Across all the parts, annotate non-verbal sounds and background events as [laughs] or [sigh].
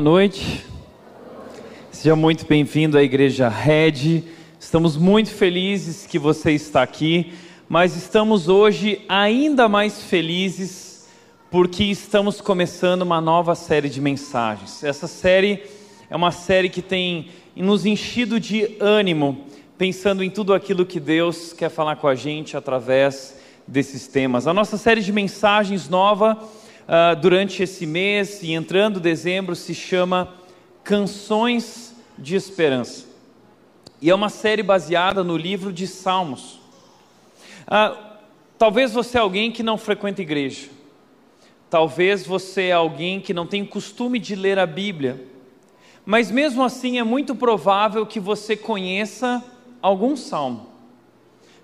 boa noite. Seja muito bem-vindo à Igreja Red. Estamos muito felizes que você está aqui, mas estamos hoje ainda mais felizes porque estamos começando uma nova série de mensagens. Essa série é uma série que tem nos enchido de ânimo, pensando em tudo aquilo que Deus quer falar com a gente através desses temas. A nossa série de mensagens nova uh, durante esse mês e entrando dezembro se chama Canções de Esperança. E é uma série baseada no livro de Salmos. Uh, talvez você é alguém que não frequenta igreja. Talvez você é alguém que não tem costume de ler a Bíblia. Mas mesmo assim é muito provável que você conheça algum salmo.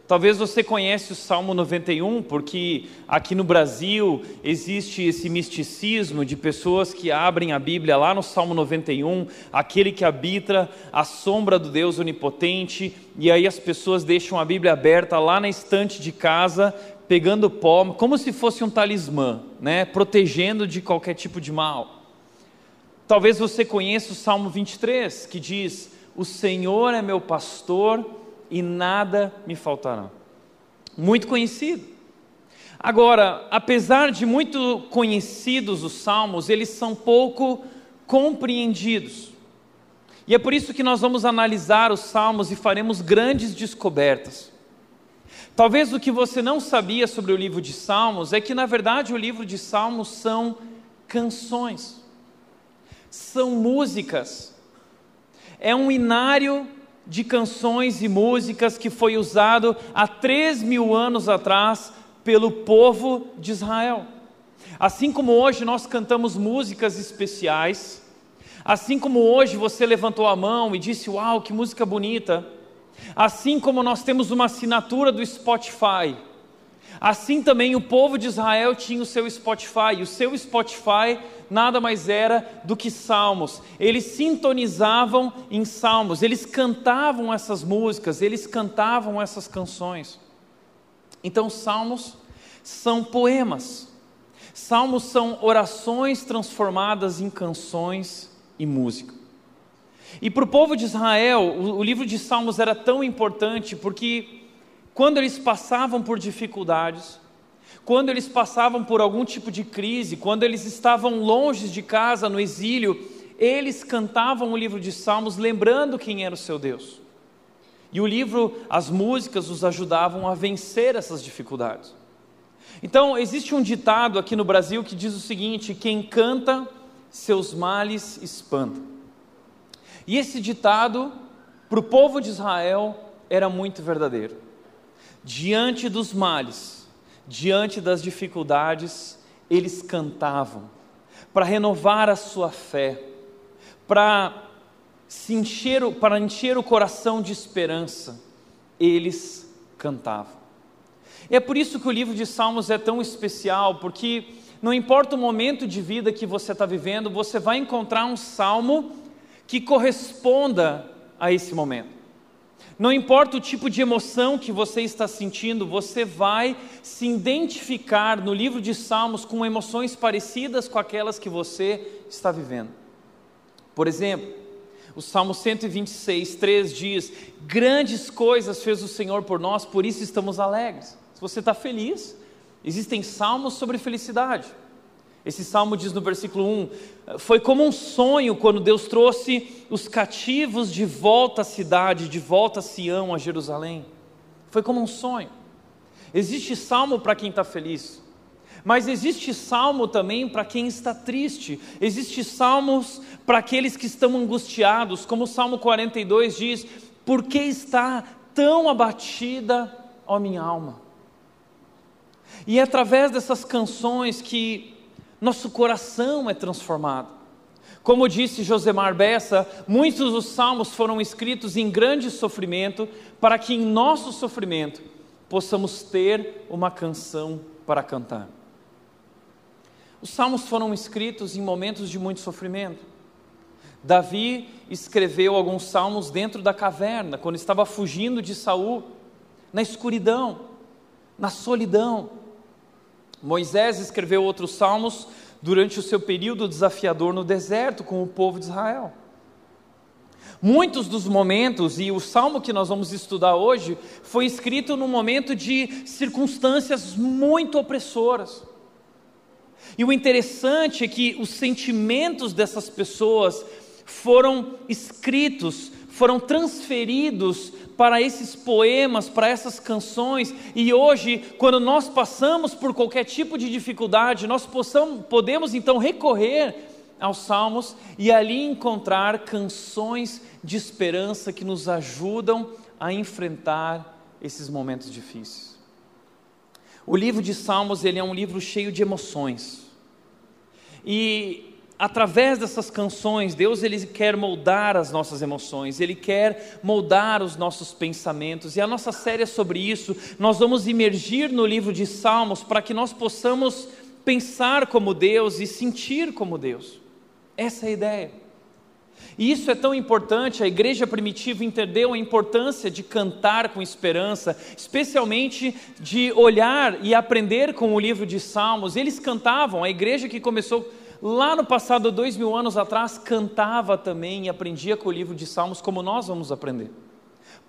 Talvez você conhece o Salmo 91, porque aqui no Brasil existe esse misticismo de pessoas que abrem a Bíblia lá no Salmo 91, aquele que habita a sombra do Deus onipotente, e aí as pessoas deixam a Bíblia aberta lá na estante de casa, pegando pó, como se fosse um talismã, né, protegendo de qualquer tipo de mal. Talvez você conheça o Salmo 23, que diz: "O Senhor é meu pastor, e nada me faltará. Muito conhecido. Agora, apesar de muito conhecidos os salmos, eles são pouco compreendidos. E é por isso que nós vamos analisar os salmos e faremos grandes descobertas. Talvez o que você não sabia sobre o livro de Salmos é que, na verdade, o livro de Salmos são canções, são músicas, é um inário de canções e músicas que foi usado há três mil anos atrás pelo povo de Israel. Assim como hoje nós cantamos músicas especiais, assim como hoje você levantou a mão e disse: Uau, que música bonita! Assim como nós temos uma assinatura do Spotify, assim também o povo de Israel tinha o seu Spotify, o seu Spotify nada mais era do que salmos. Eles sintonizavam em salmos, eles cantavam essas músicas, eles cantavam essas canções. Então, salmos são poemas. Salmos são orações transformadas em canções e música. E para o povo de Israel, o, livro de Salmos era tão importante porque quando eles passavam por dificuldades, quando eles passavam por algum tipo de crise, quando eles estavam longe de casa, no exílio, eles cantavam o livro de Salmos lembrando quem era o seu Deus. E o livro, as músicas os ajudavam a vencer essas dificuldades. Então, existe um ditado aqui no Brasil que diz o seguinte: quem canta, seus males espanta. E esse ditado, para o povo de Israel, era muito verdadeiro. Diante dos males, diante das dificuldades, eles cantavam, para renovar a sua fé, para encher, encher o coração de esperança, eles cantavam. E é por isso que o livro de Salmos é tão especial, porque não importa o momento de vida que você está vivendo, você vai encontrar um salmo que corresponda a esse momento. Não importa o tipo de emoção que você está sentindo, você vai se identificar no livro de Salmos com emoções parecidas com aquelas que você está vivendo. Por exemplo, o Salmo 126, 3 diz: Grandes coisas fez o Senhor por nós, por isso estamos alegres. Se você está feliz, existem salmos sobre felicidade. Esse salmo diz no versículo 1: Foi como um sonho quando Deus trouxe os cativos de volta à cidade, de volta a Sião, a Jerusalém. Foi como um sonho. Existe salmo para quem está feliz, mas existe salmo também para quem está triste. Existe salmos para aqueles que estão angustiados, como o Salmo 42 diz: Por que está tão abatida, ó minha alma? E é através dessas canções que nosso coração é transformado. Como disse Josemar Bessa, muitos dos salmos foram escritos em grande sofrimento, para que em nosso sofrimento possamos ter uma canção para cantar. Os salmos foram escritos em momentos de muito sofrimento. Davi escreveu alguns salmos dentro da caverna, quando estava fugindo de Saul, na escuridão, na solidão. Moisés escreveu outros salmos durante o seu período desafiador no deserto com o povo de Israel. Muitos dos momentos, e o salmo que nós vamos estudar hoje, foi escrito num momento de circunstâncias muito opressoras. E o interessante é que os sentimentos dessas pessoas foram escritos, foram transferidos para esses poemas, para essas canções, e hoje, quando nós passamos por qualquer tipo de dificuldade, nós possamos, podemos então recorrer aos salmos e ali encontrar canções de esperança que nos ajudam a enfrentar esses momentos difíceis. O livro de Salmos, ele é um livro cheio de emoções. E através dessas canções, Deus ele quer moldar as nossas emoções, ele quer moldar os nossos pensamentos. E a nossa série é sobre isso. Nós vamos imergir no livro de Salmos para que nós possamos pensar como Deus e sentir como Deus. Essa é a ideia. E isso é tão importante, a igreja primitiva entendeu a importância de cantar com esperança, especialmente de olhar e aprender com o livro de Salmos. Eles cantavam, a igreja que começou lá no passado, dois mil anos atrás, cantava também e aprendia com o livro de Salmos, como nós vamos aprender.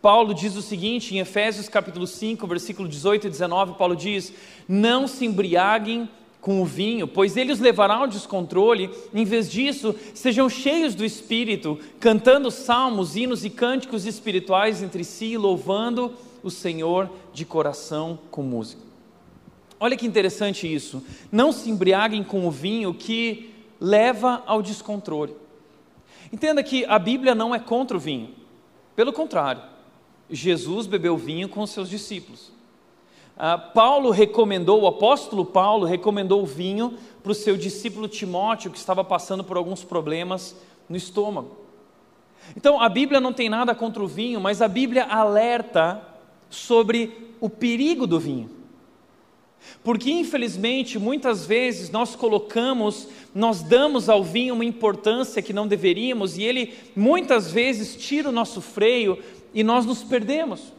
Paulo diz o seguinte em Efésios capítulo 5, versículo 18 e 19, Paulo diz: Não se embriaguem com o vinho, pois ele os levará ao descontrole, em vez disso, sejam cheios do Espírito, cantando salmos, hinos e cânticos espirituais entre si, louvando o Senhor de coração com música. Olha que interessante isso. Não se embriaguem com o vinho que leva ao descontrole. Entenda que a Bíblia não é contra o vinho. Pelo contrário, Jesus bebeu vinho com seus discípulos. Ah, Paulo recomendou, o apóstolo Paulo recomendou o vinho para o seu discípulo Timóteo, que estava passando por alguns problemas no estômago. Então, a Bíblia não tem nada contra o vinho, mas a Bíblia alerta sobre o perigo do vinho. Porque infelizmente muitas vezes nós colocamos, nós damos ao vinho uma importância que não deveríamos e ele muitas vezes tira o nosso freio e nós nos perdemos.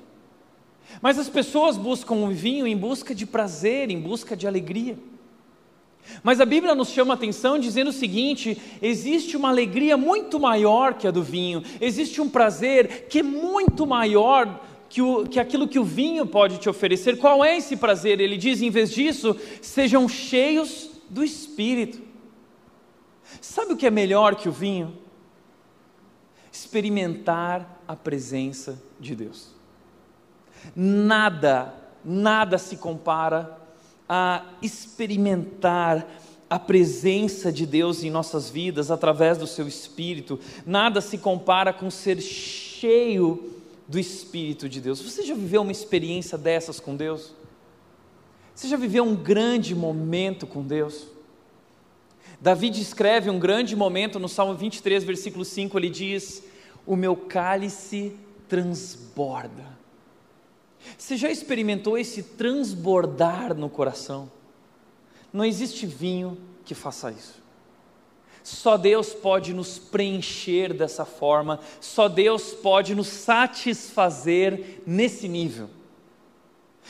Mas as pessoas buscam o vinho em busca de prazer, em busca de alegria. Mas a Bíblia nos chama a atenção dizendo o seguinte: existe uma alegria muito maior que a do vinho, existe um prazer que é muito maior que, o, que aquilo que o vinho pode te oferecer. Qual é esse prazer? Ele diz: em vez disso, sejam cheios do espírito. Sabe o que é melhor que o vinho? Experimentar a presença de Deus. Nada, nada se compara a experimentar a presença de Deus em nossas vidas através do seu espírito. Nada se compara com ser cheio do Espírito de Deus. Você já viveu uma experiência dessas com Deus? Você já viveu um grande momento com Deus? Davi descreve um grande momento no Salmo 23, versículo 5, ele diz: O meu cálice transborda. Você já experimentou esse transbordar no coração? Não existe vinho que faça isso. Só Deus pode nos preencher dessa forma, só Deus pode nos satisfazer nesse nível.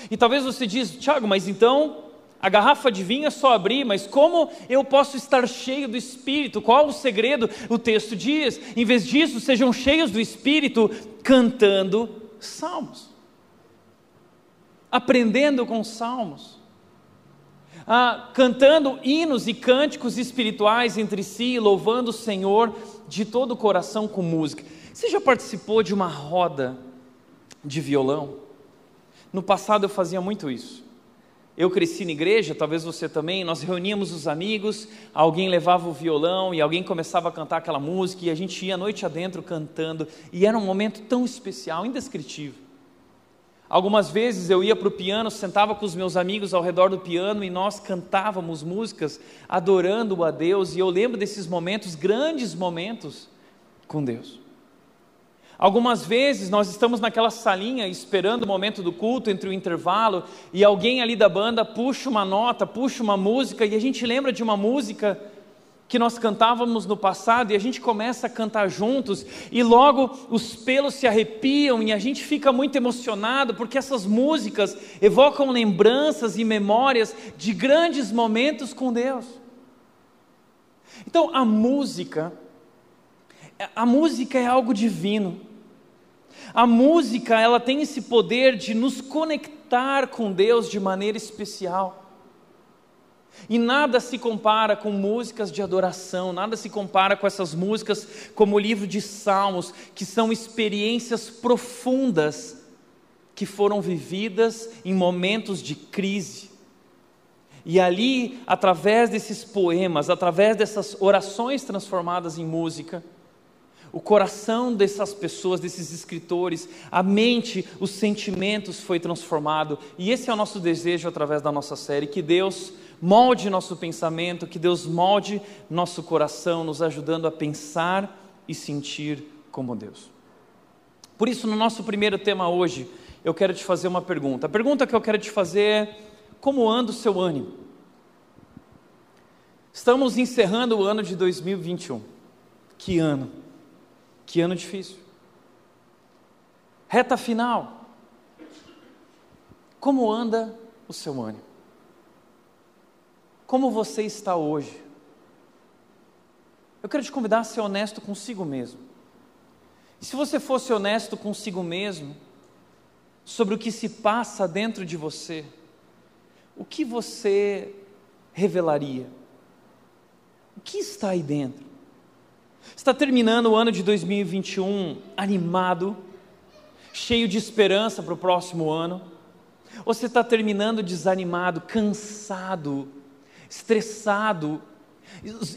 E talvez você diz, Tiago, mas então a garrafa de vinho é só abrir, mas como eu posso estar cheio do Espírito? Qual o segredo? O texto diz: em vez disso, sejam cheios do Espírito, cantando salmos, aprendendo com salmos ah, cantando hinos e cânticos espirituais entre si, louvando o Senhor de todo o coração com música. Você já participou de uma roda de violão? No passado eu fazia muito isso. Eu cresci na igreja, talvez você também, nós reuníamos os amigos, alguém levava o violão e alguém começava a cantar aquela música e a gente ia a noite adentro cantando, e era um momento tão especial, indescritível. Algumas vezes eu ia para o piano, sentava com os meus amigos ao redor do piano e nós cantávamos músicas adorando a Deus, e eu lembro desses momentos, grandes momentos com Deus. Algumas vezes nós estamos naquela salinha esperando o momento do culto, entre o intervalo, e alguém ali da banda puxa uma nota, puxa uma música, e a gente lembra de uma música que nós cantávamos no passado e a gente começa a cantar juntos e logo os pelos se arrepiam e a gente fica muito emocionado porque essas músicas evocam lembranças e memórias de grandes momentos com Deus. Então, a música, a música é algo divino. A música, ela tem esse poder de nos conectar com Deus de maneira especial. E nada se compara com músicas de adoração, nada se compara com essas músicas como o livro de Salmos, que são experiências profundas que foram vividas em momentos de crise. E ali, através desses poemas, através dessas orações transformadas em música, o coração dessas pessoas, desses escritores, a mente, os sentimentos foi transformado. E esse é o nosso desejo através da nossa série, que Deus molde nosso pensamento, que Deus molde nosso coração, nos ajudando a pensar e sentir como Deus. Por isso, no nosso primeiro tema hoje, eu quero te fazer uma pergunta. A pergunta que eu quero te fazer é: como anda o seu ânimo? Estamos encerrando o ano de 2021. Que ano? Que ano difícil. Reta final. Como anda o seu ânimo? Como você está hoje? Eu quero te convidar a ser honesto consigo mesmo. E se você fosse honesto consigo mesmo, sobre o que se passa dentro de você, o que você revelaria? O que está aí dentro? Está terminando o ano de 2021 animado, cheio de esperança para o próximo ano? Ou você está terminando desanimado, cansado, estressado,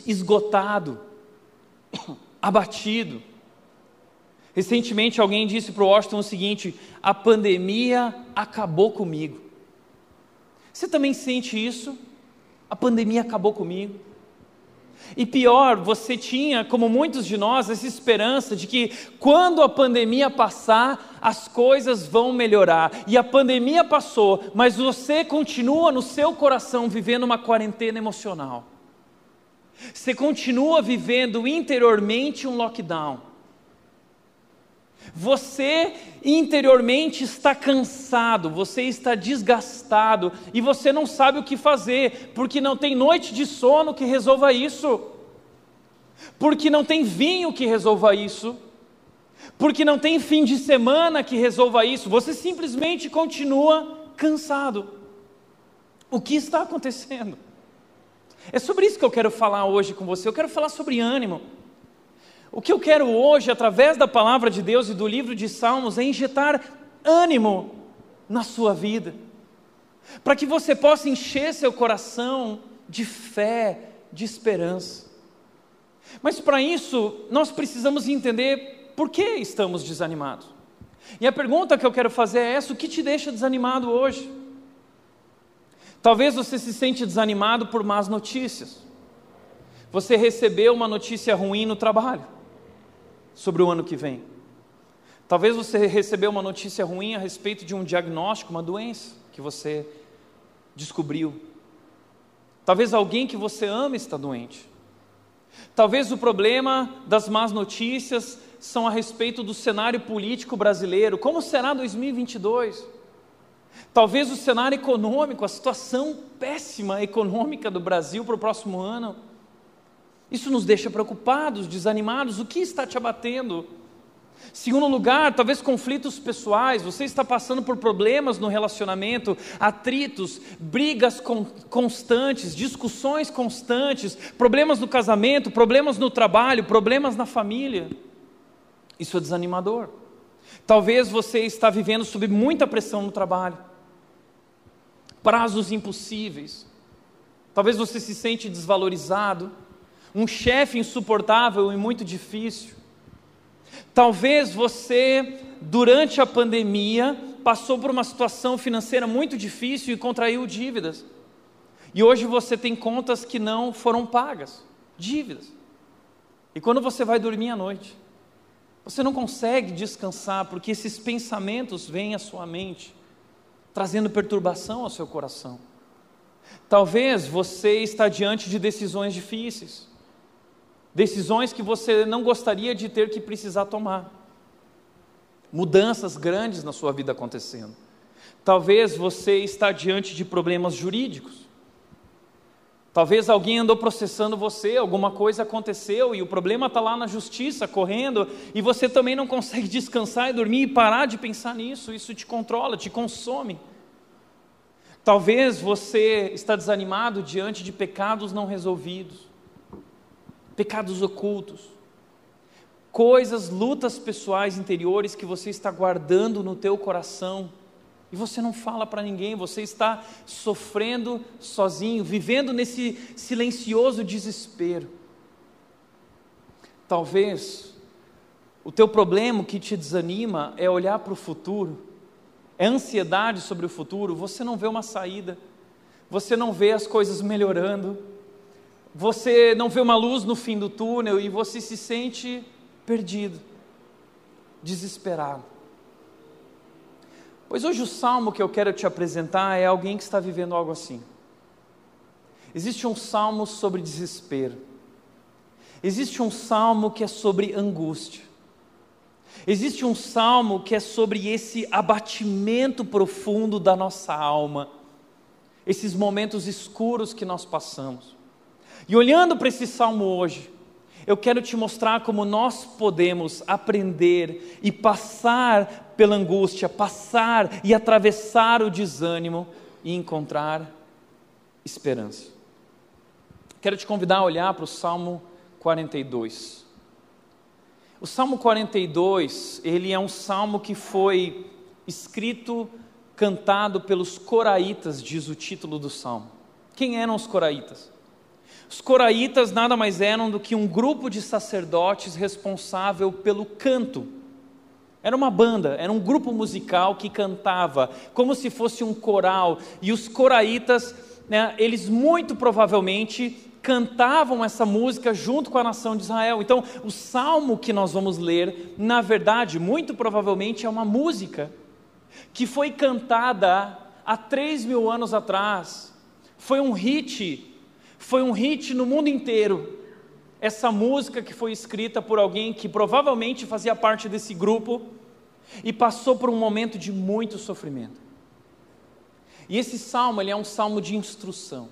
esgotado, [coughs] abatido? Recentemente alguém disse para o Washington o seguinte: a pandemia acabou comigo. Você também sente isso? A pandemia acabou comigo. E pior, você tinha, como muitos de nós, essa esperança de que quando a pandemia passar, as coisas vão melhorar. E a pandemia passou, mas você continua no seu coração vivendo uma quarentena emocional. Você continua vivendo interiormente um lockdown. Você interiormente está cansado, você está desgastado e você não sabe o que fazer, porque não tem noite de sono que resolva isso, porque não tem vinho que resolva isso, porque não tem fim de semana que resolva isso, você simplesmente continua cansado. O que está acontecendo? É sobre isso que eu quero falar hoje com você. Eu quero falar sobre ânimo. O que eu quero hoje, através da palavra de Deus e do livro de Salmos, é injetar ânimo na sua vida, para que você possa encher seu coração de fé, de esperança. Mas para isso, nós precisamos entender por que estamos desanimados. E a pergunta que eu quero fazer é essa: o que te deixa desanimado hoje? Talvez você se sente desanimado por más notícias. Você recebeu uma notícia ruim no trabalho sobre o ano que vem. Talvez você recebeu uma notícia ruim a respeito de um diagnóstico, uma doença que você descobriu. Talvez alguém que você ama está doente. Talvez o problema das más notícias são a respeito do cenário político brasileiro. Como será 2022? Talvez o cenário econômico, a situação péssima econômica do Brasil para o próximo ano. Isso nos deixa preocupados, desanimados. O que está te abatendo? Segundo lugar, talvez conflitos pessoais, você está passando por problemas no relacionamento, atritos, brigas constantes, discussões constantes, problemas no casamento, problemas no trabalho, problemas na família. Isso é desanimador. Talvez você está vivendo sob muita pressão no trabalho, prazos impossíveis. Talvez você se sente desvalorizado, um chefe insuportável e muito difícil. Talvez você, durante a pandemia, passou por uma situação financeira muito difícil e contraiu dívidas. E hoje você tem contas que não foram pagas, dívidas. E quando você vai dormir à noite, você não consegue descansar porque esses pensamentos vêm à sua mente, trazendo perturbação ao seu coração. Talvez você está diante de decisões difíceis decisões que você não gostaria de ter que precisar tomar, mudanças grandes na sua vida acontecendo. Talvez você está diante de problemas jurídicos. Talvez alguém andou processando você, alguma coisa aconteceu e o problema está lá na justiça, correndo, e você também não consegue [laughs] descansar e dormir e parar de pensar nisso, isso te controla, te consome. Talvez você está desanimado diante de pecados não resolvidos, pecados ocultos, coisas, lutas pessoais interiores que você está guardando no teu coração e você não fala para ninguém, você está sofrendo sozinho, vivendo nesse silencioso desespero. Talvez o teu problema que te desanima é olhar para o futuro, é ansiedade sobre o futuro, você não vê uma saída, você não vê as coisas melhorando, você não vê uma luz no fim do túnel e você se sente perdido, desesperado. Pois hoje o salmo que eu quero te apresentar é alguém que está vivendo algo assim. Existe um salmo sobre desespero. Existe um salmo que é sobre angústia. Existe um salmo que é sobre esse abatimento profundo da nossa alma, esses momentos escuros que nós passamos. E olhando para esse salmo hoje, eu quero te mostrar como nós podemos aprender e passar pela angústia, passar e atravessar o desânimo e encontrar esperança. Quero te convidar a olhar para o Salmo 42. O Salmo 42, ele é um salmo que foi escrito, cantado pelos coraitas, diz o título do salmo. Quem eram os coraitas? Os coraitas nada mais eram do que um grupo de sacerdotes responsável pelo canto. Era uma banda, era um grupo musical que cantava, como se fosse um coral. E os coraitas, né, eles muito provavelmente cantavam essa música junto com a nação de Israel. Então, o salmo que nós vamos ler, na verdade, muito provavelmente é uma música que foi cantada há três mil anos atrás. Foi um hit foi um hit no mundo inteiro. Essa música que foi escrita por alguém que provavelmente fazia parte desse grupo e passou por um momento de muito sofrimento. E esse salmo, ele é um salmo de instrução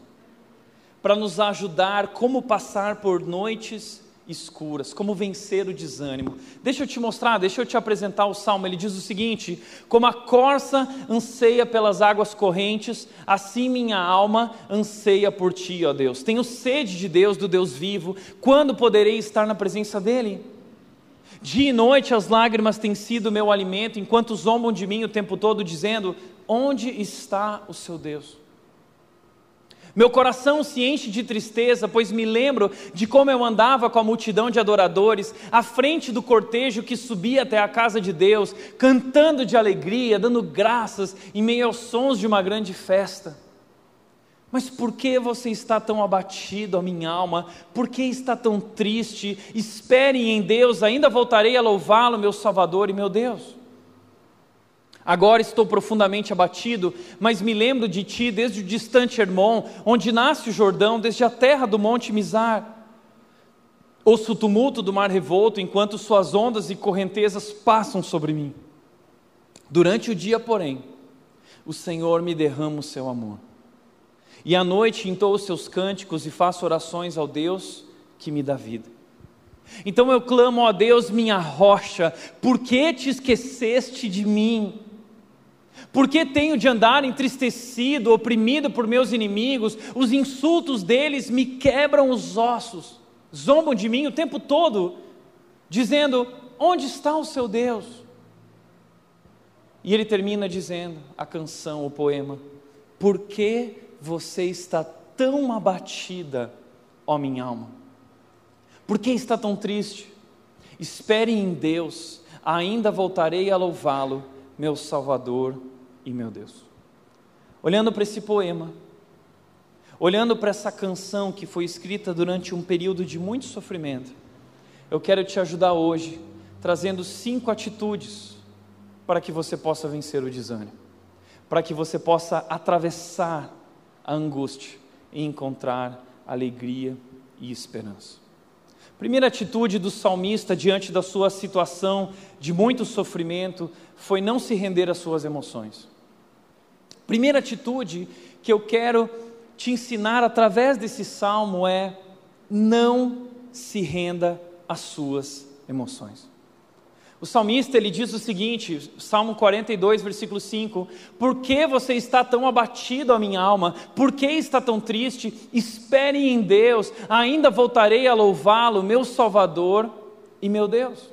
para nos ajudar como passar por noites escuras, como vencer o desânimo. Deixa eu te mostrar, deixa eu te apresentar o salmo. Ele diz o seguinte: Como a corça anseia pelas águas correntes, assim minha alma anseia por ti, ó Deus. Tenho sede de Deus, do Deus vivo. Quando poderei estar na presença dele? Dia e noite as lágrimas têm sido meu alimento, enquanto zombam de mim o tempo todo, dizendo: Onde está o seu Deus? Meu coração se enche de tristeza, pois me lembro de como eu andava com a multidão de adoradores, à frente do cortejo que subia até a casa de Deus, cantando de alegria, dando graças em meio aos sons de uma grande festa. Mas por que você está tão abatido, a minha alma? Por que está tão triste? Espere em Deus, ainda voltarei a louvá-lo, meu Salvador e meu Deus. Agora estou profundamente abatido, mas me lembro de ti desde o distante Hermon, onde nasce o Jordão, desde a terra do monte Mizar. Ouço o tumulto do mar revolto, enquanto suas ondas e correntezas passam sobre mim. Durante o dia, porém, o Senhor me derrama o seu amor. E à noite entoo os seus cânticos e faço orações ao Deus que me dá vida. Então eu clamo a Deus, minha rocha, por que te esqueceste de mim? Por que tenho de andar entristecido, oprimido por meus inimigos? Os insultos deles me quebram os ossos, zombam de mim o tempo todo, dizendo: Onde está o seu Deus? E ele termina dizendo a canção, o poema: Por que você está tão abatida, ó minha alma? Por que está tão triste? Espere em Deus, ainda voltarei a louvá-lo, meu Salvador e meu Deus. Olhando para esse poema, olhando para essa canção que foi escrita durante um período de muito sofrimento, eu quero te ajudar hoje, trazendo cinco atitudes para que você possa vencer o desânimo, para que você possa atravessar a angústia e encontrar alegria e esperança. Primeira atitude do salmista diante da sua situação de muito sofrimento foi não se render às suas emoções. Primeira atitude que eu quero te ensinar através desse salmo é: não se renda às suas emoções. O salmista ele diz o seguinte, Salmo 42, versículo 5: Por que você está tão abatido, a minha alma? Por que está tão triste? Espere em Deus, ainda voltarei a louvá-lo, meu Salvador e meu Deus.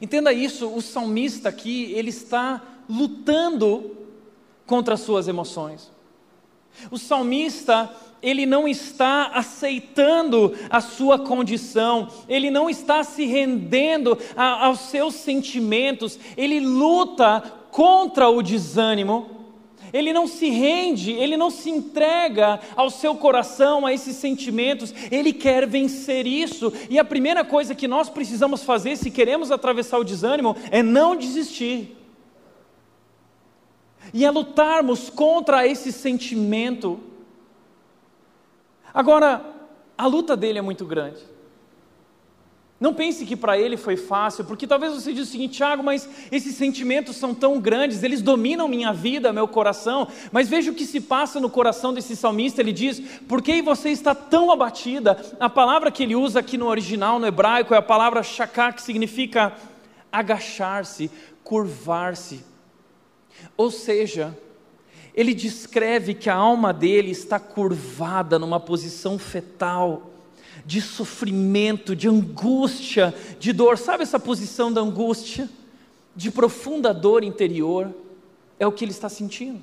Entenda isso, o salmista aqui, ele está lutando contra as suas emoções. O salmista, ele não está aceitando a sua condição, ele não está se rendendo a, aos seus sentimentos, ele luta contra o desânimo. Ele não se rende, ele não se entrega ao seu coração, a esses sentimentos, ele quer vencer isso. E a primeira coisa que nós precisamos fazer, se queremos atravessar o desânimo, é não desistir e é lutarmos contra esse sentimento. Agora, a luta dele é muito grande. Não pense que para ele foi fácil, porque talvez você diga o seguinte, Tiago, mas esses sentimentos são tão grandes, eles dominam minha vida, meu coração. Mas veja o que se passa no coração desse salmista. Ele diz: Por que você está tão abatida? A palavra que ele usa aqui no original, no hebraico, é a palavra shaká, que significa agachar-se, curvar-se. Ou seja, ele descreve que a alma dele está curvada numa posição fetal, de sofrimento, de angústia, de dor. Sabe essa posição da angústia? De profunda dor interior? É o que ele está sentindo.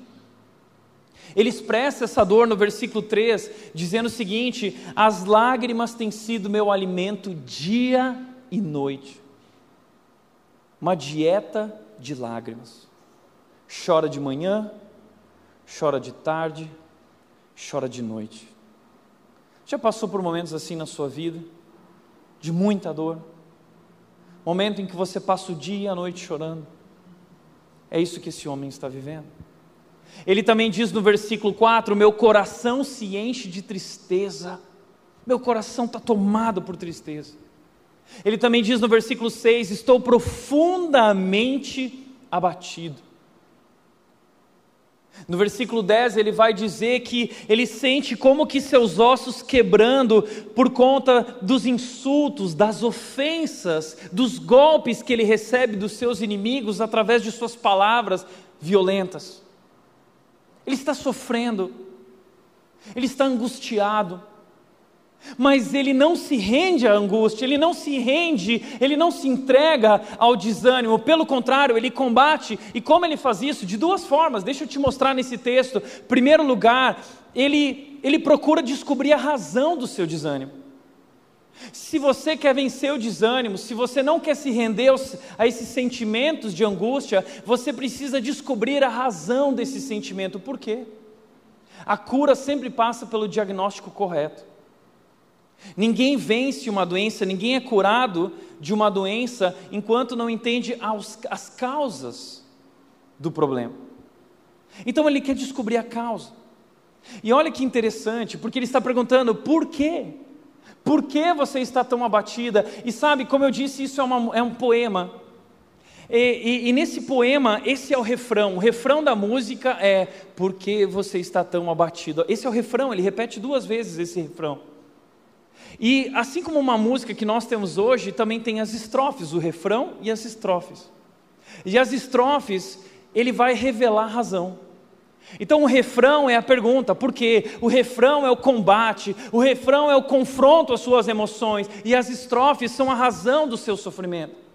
Ele expressa essa dor no versículo 3, dizendo o seguinte: As lágrimas têm sido meu alimento dia e noite. Uma dieta de lágrimas. Chora de manhã, chora de tarde, chora de noite. Já passou por momentos assim na sua vida? De muita dor? Momento em que você passa o dia e a noite chorando? É isso que esse homem está vivendo. Ele também diz no versículo 4: Meu coração se enche de tristeza, meu coração está tomado por tristeza. Ele também diz no versículo 6: Estou profundamente abatido. No versículo 10 ele vai dizer que ele sente como que seus ossos quebrando por conta dos insultos, das ofensas, dos golpes que ele recebe dos seus inimigos através de suas palavras violentas. Ele está sofrendo, ele está angustiado, mas ele não se rende à angústia, ele não se rende, ele não se entrega ao desânimo, pelo contrário, ele combate. E como ele faz isso? De duas formas, deixa eu te mostrar nesse texto. Primeiro lugar, ele, ele procura descobrir a razão do seu desânimo. Se você quer vencer o desânimo, se você não quer se render a esses sentimentos de angústia, você precisa descobrir a razão desse sentimento. Por quê? A cura sempre passa pelo diagnóstico correto. Ninguém vence uma doença, ninguém é curado de uma doença enquanto não entende as, as causas do problema. Então ele quer descobrir a causa. E olha que interessante, porque ele está perguntando por quê? Por que você está tão abatida? E sabe, como eu disse, isso é, uma, é um poema. E, e, e, nesse poema, esse é o refrão. O refrão da música é Por que você está tão abatido? Esse é o refrão, ele repete duas vezes esse refrão. E assim como uma música que nós temos hoje, também tem as estrofes, o refrão e as estrofes. E as estrofes, ele vai revelar a razão. Então o refrão é a pergunta, por quê? O refrão é o combate, o refrão é o confronto às suas emoções, e as estrofes são a razão do seu sofrimento.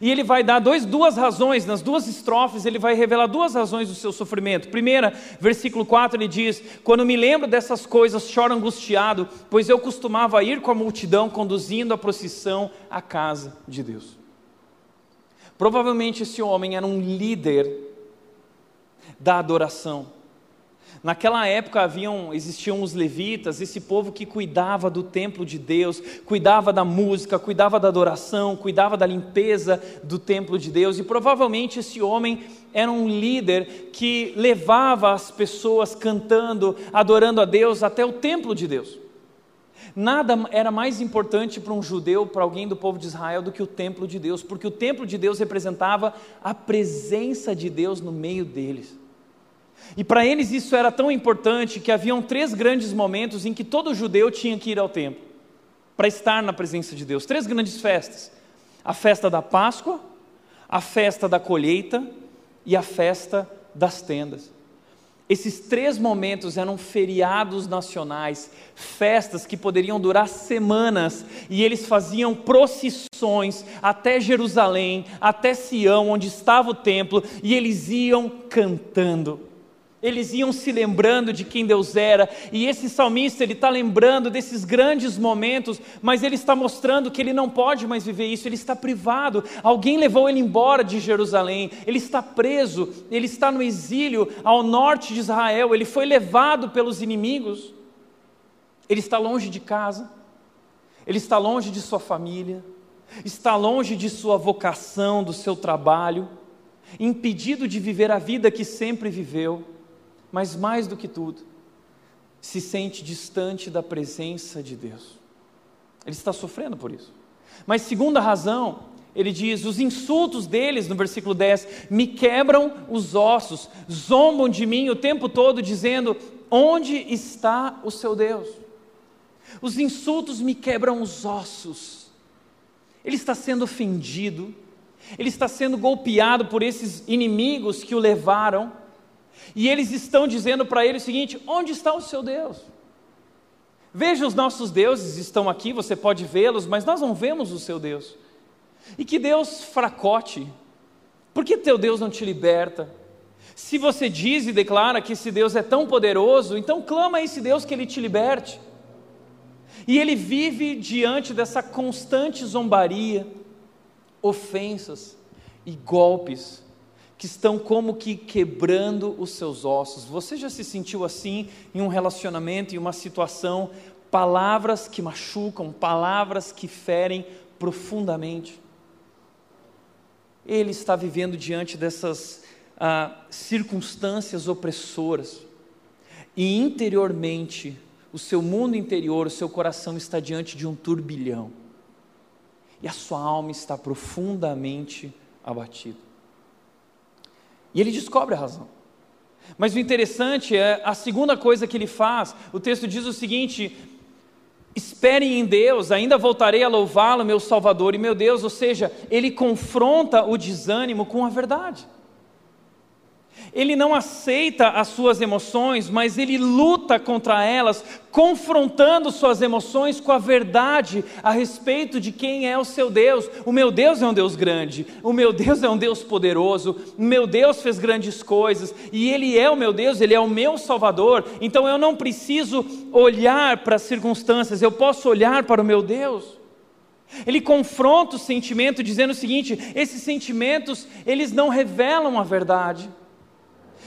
E ele vai dar dois, duas razões, nas duas estrofes, ele vai revelar duas razões do seu sofrimento. Primeira, versículo 4, ele diz: Quando me lembro dessas coisas, choro angustiado, pois eu costumava ir com a multidão conduzindo a procissão à casa de Deus. Provavelmente esse homem era um líder da adoração Naquela época haviam, existiam os levitas, esse povo que cuidava do templo de Deus, cuidava da música, cuidava da adoração, cuidava da limpeza do templo de Deus, e provavelmente esse homem era um líder que levava as pessoas cantando, adorando a Deus até o templo de Deus. Nada era mais importante para um judeu, para alguém do povo de Israel, do que o templo de Deus, porque o templo de Deus representava a presença de Deus no meio deles. E para eles isso era tão importante que haviam três grandes momentos em que todo judeu tinha que ir ao templo para estar na presença de Deus. Três grandes festas: a festa da Páscoa, a festa da colheita e a festa das tendas. Esses três momentos eram feriados nacionais, festas que poderiam durar semanas, e eles faziam procissões até Jerusalém, até Sião, onde estava o templo, e eles iam cantando. Eles iam se lembrando de quem Deus era, e esse salmista ele está lembrando desses grandes momentos, mas ele está mostrando que ele não pode mais viver isso, ele está privado. Alguém levou ele embora de Jerusalém, ele está preso, ele está no exílio ao norte de Israel, ele foi levado pelos inimigos, ele está longe de casa, ele está longe de sua família, está longe de sua vocação, do seu trabalho, impedido de viver a vida que sempre viveu mas mais do que tudo, se sente distante da presença de Deus. Ele está sofrendo por isso. Mas, segunda razão, ele diz: os insultos deles, no versículo 10, me quebram os ossos, zombam de mim o tempo todo, dizendo: onde está o seu Deus? Os insultos me quebram os ossos. Ele está sendo ofendido, ele está sendo golpeado por esses inimigos que o levaram e eles estão dizendo para ele o seguinte: onde está o seu Deus? Veja, os nossos deuses estão aqui, você pode vê-los, mas nós não vemos o seu Deus. E que Deus fracote. Por que teu Deus não te liberta? Se você diz e declara que esse Deus é tão poderoso, então clama a esse Deus que ele te liberte. E ele vive diante dessa constante zombaria, ofensas e golpes que estão como que quebrando os seus ossos. Você já se sentiu assim em um relacionamento, em uma situação? Palavras que machucam, palavras que ferem profundamente. Ele está vivendo diante dessas ah, circunstâncias opressoras, e interiormente, o seu mundo interior, o seu coração está diante de um turbilhão, e a sua alma está profundamente abatida. E ele descobre a razão. Mas o interessante é a segunda coisa que ele faz. O texto diz o seguinte: Esperem em Deus, ainda voltarei a louvá-lo, meu Salvador e meu Deus. Ou seja, ele confronta o desânimo com a verdade. Ele não aceita as suas emoções, mas ele luta contra elas, confrontando suas emoções com a verdade a respeito de quem é o seu Deus. O meu Deus é um Deus grande, o meu Deus é um Deus poderoso, o meu Deus fez grandes coisas, e Ele é o meu Deus, Ele é o meu Salvador. Então eu não preciso olhar para as circunstâncias, eu posso olhar para o meu Deus. Ele confronta o sentimento dizendo o seguinte: esses sentimentos, eles não revelam a verdade.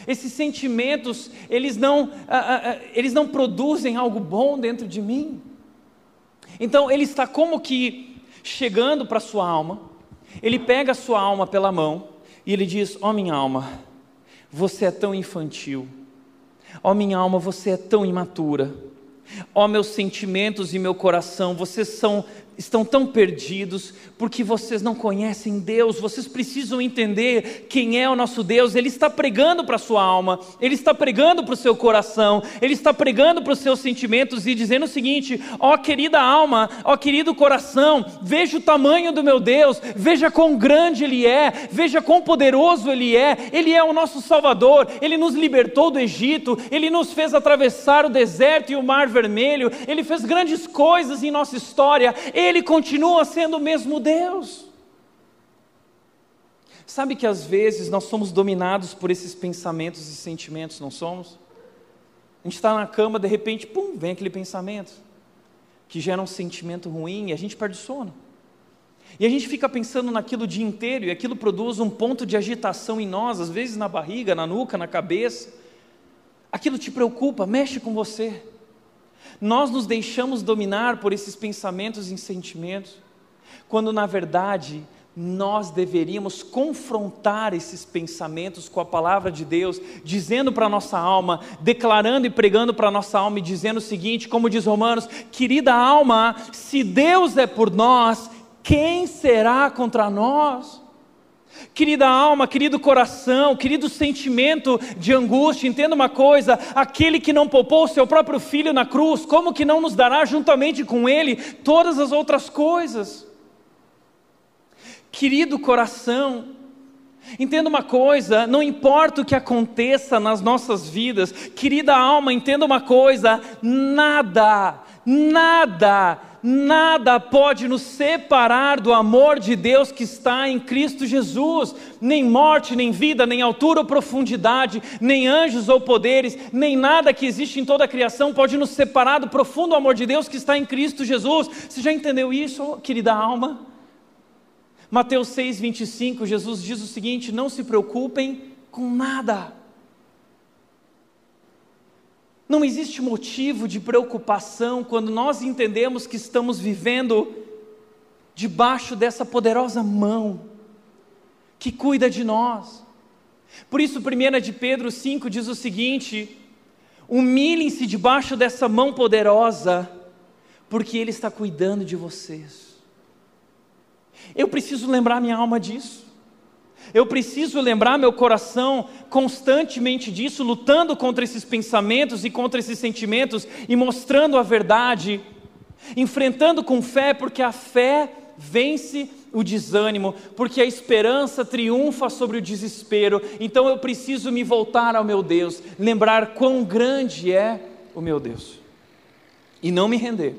Esses sentimentos, eles não, ah, ah, ah, eles não produzem algo bom dentro de mim. Então ele está como que chegando para a sua alma, ele pega a sua alma pela mão e ele diz: Ó oh, minha alma, você é tão infantil. Ó oh, minha alma, você é tão imatura. Ó oh, meus sentimentos e meu coração, vocês são estão tão perdidos porque vocês não conhecem Deus, vocês precisam entender quem é o nosso Deus. Ele está pregando para a sua alma, ele está pregando para o seu coração, ele está pregando para os seus sentimentos e dizendo o seguinte: ó querida alma, ó querido coração, veja o tamanho do meu Deus, veja quão grande Ele é, veja quão poderoso Ele é, Ele é o nosso Salvador, Ele nos libertou do Egito, Ele nos fez atravessar o deserto e o mar vermelho, Ele fez grandes coisas em nossa história. Ele continua sendo o mesmo Deus. Sabe que às vezes nós somos dominados por esses pensamentos e sentimentos, não somos? A gente está na cama, de repente, pum, vem aquele pensamento que gera um sentimento ruim e a gente perde o sono. E a gente fica pensando naquilo o dia inteiro e aquilo produz um ponto de agitação em nós, às vezes na barriga, na nuca, na cabeça. Aquilo te preocupa, mexe com você nós nos deixamos dominar por esses pensamentos e sentimentos, quando na verdade nós deveríamos confrontar esses pensamentos com a palavra de Deus, dizendo para a nossa alma, declarando e pregando para a nossa alma e dizendo o seguinte, como diz Romanos: querida alma, se Deus é por nós, quem será contra nós? Querida alma, querido coração, querido sentimento de angústia, entenda uma coisa: aquele que não poupou o seu próprio filho na cruz, como que não nos dará juntamente com ele todas as outras coisas? Querido coração, entenda uma coisa: não importa o que aconteça nas nossas vidas, querida alma, entenda uma coisa: nada, nada, nada pode nos separar do amor de Deus que está em Cristo Jesus. Nem morte, nem vida, nem altura ou profundidade, nem anjos ou poderes, nem nada que existe em toda a criação pode nos separar do profundo amor de Deus que está em Cristo Jesus. Você já entendeu isso, querida alma? Mateus 6, 25, Jesus diz o seguinte: Não se preocupem com nada. Não existe motivo de preocupação quando nós entendemos que estamos vivendo debaixo dessa poderosa mão que cuida de nós. Por isso, 1 de Pedro 5 diz o seguinte: humilhem-se debaixo dessa mão poderosa, porque Ele está cuidando de vocês. Eu preciso lembrar minha alma disso. Eu preciso lembrar meu coração constantemente disso, lutando contra esses pensamentos e contra esses sentimentos e mostrando a verdade, enfrentando com fé, porque a fé vence o desânimo, porque a esperança triunfa sobre o desespero. Então eu preciso me voltar ao meu Deus, lembrar quão grande é o meu Deus e não me render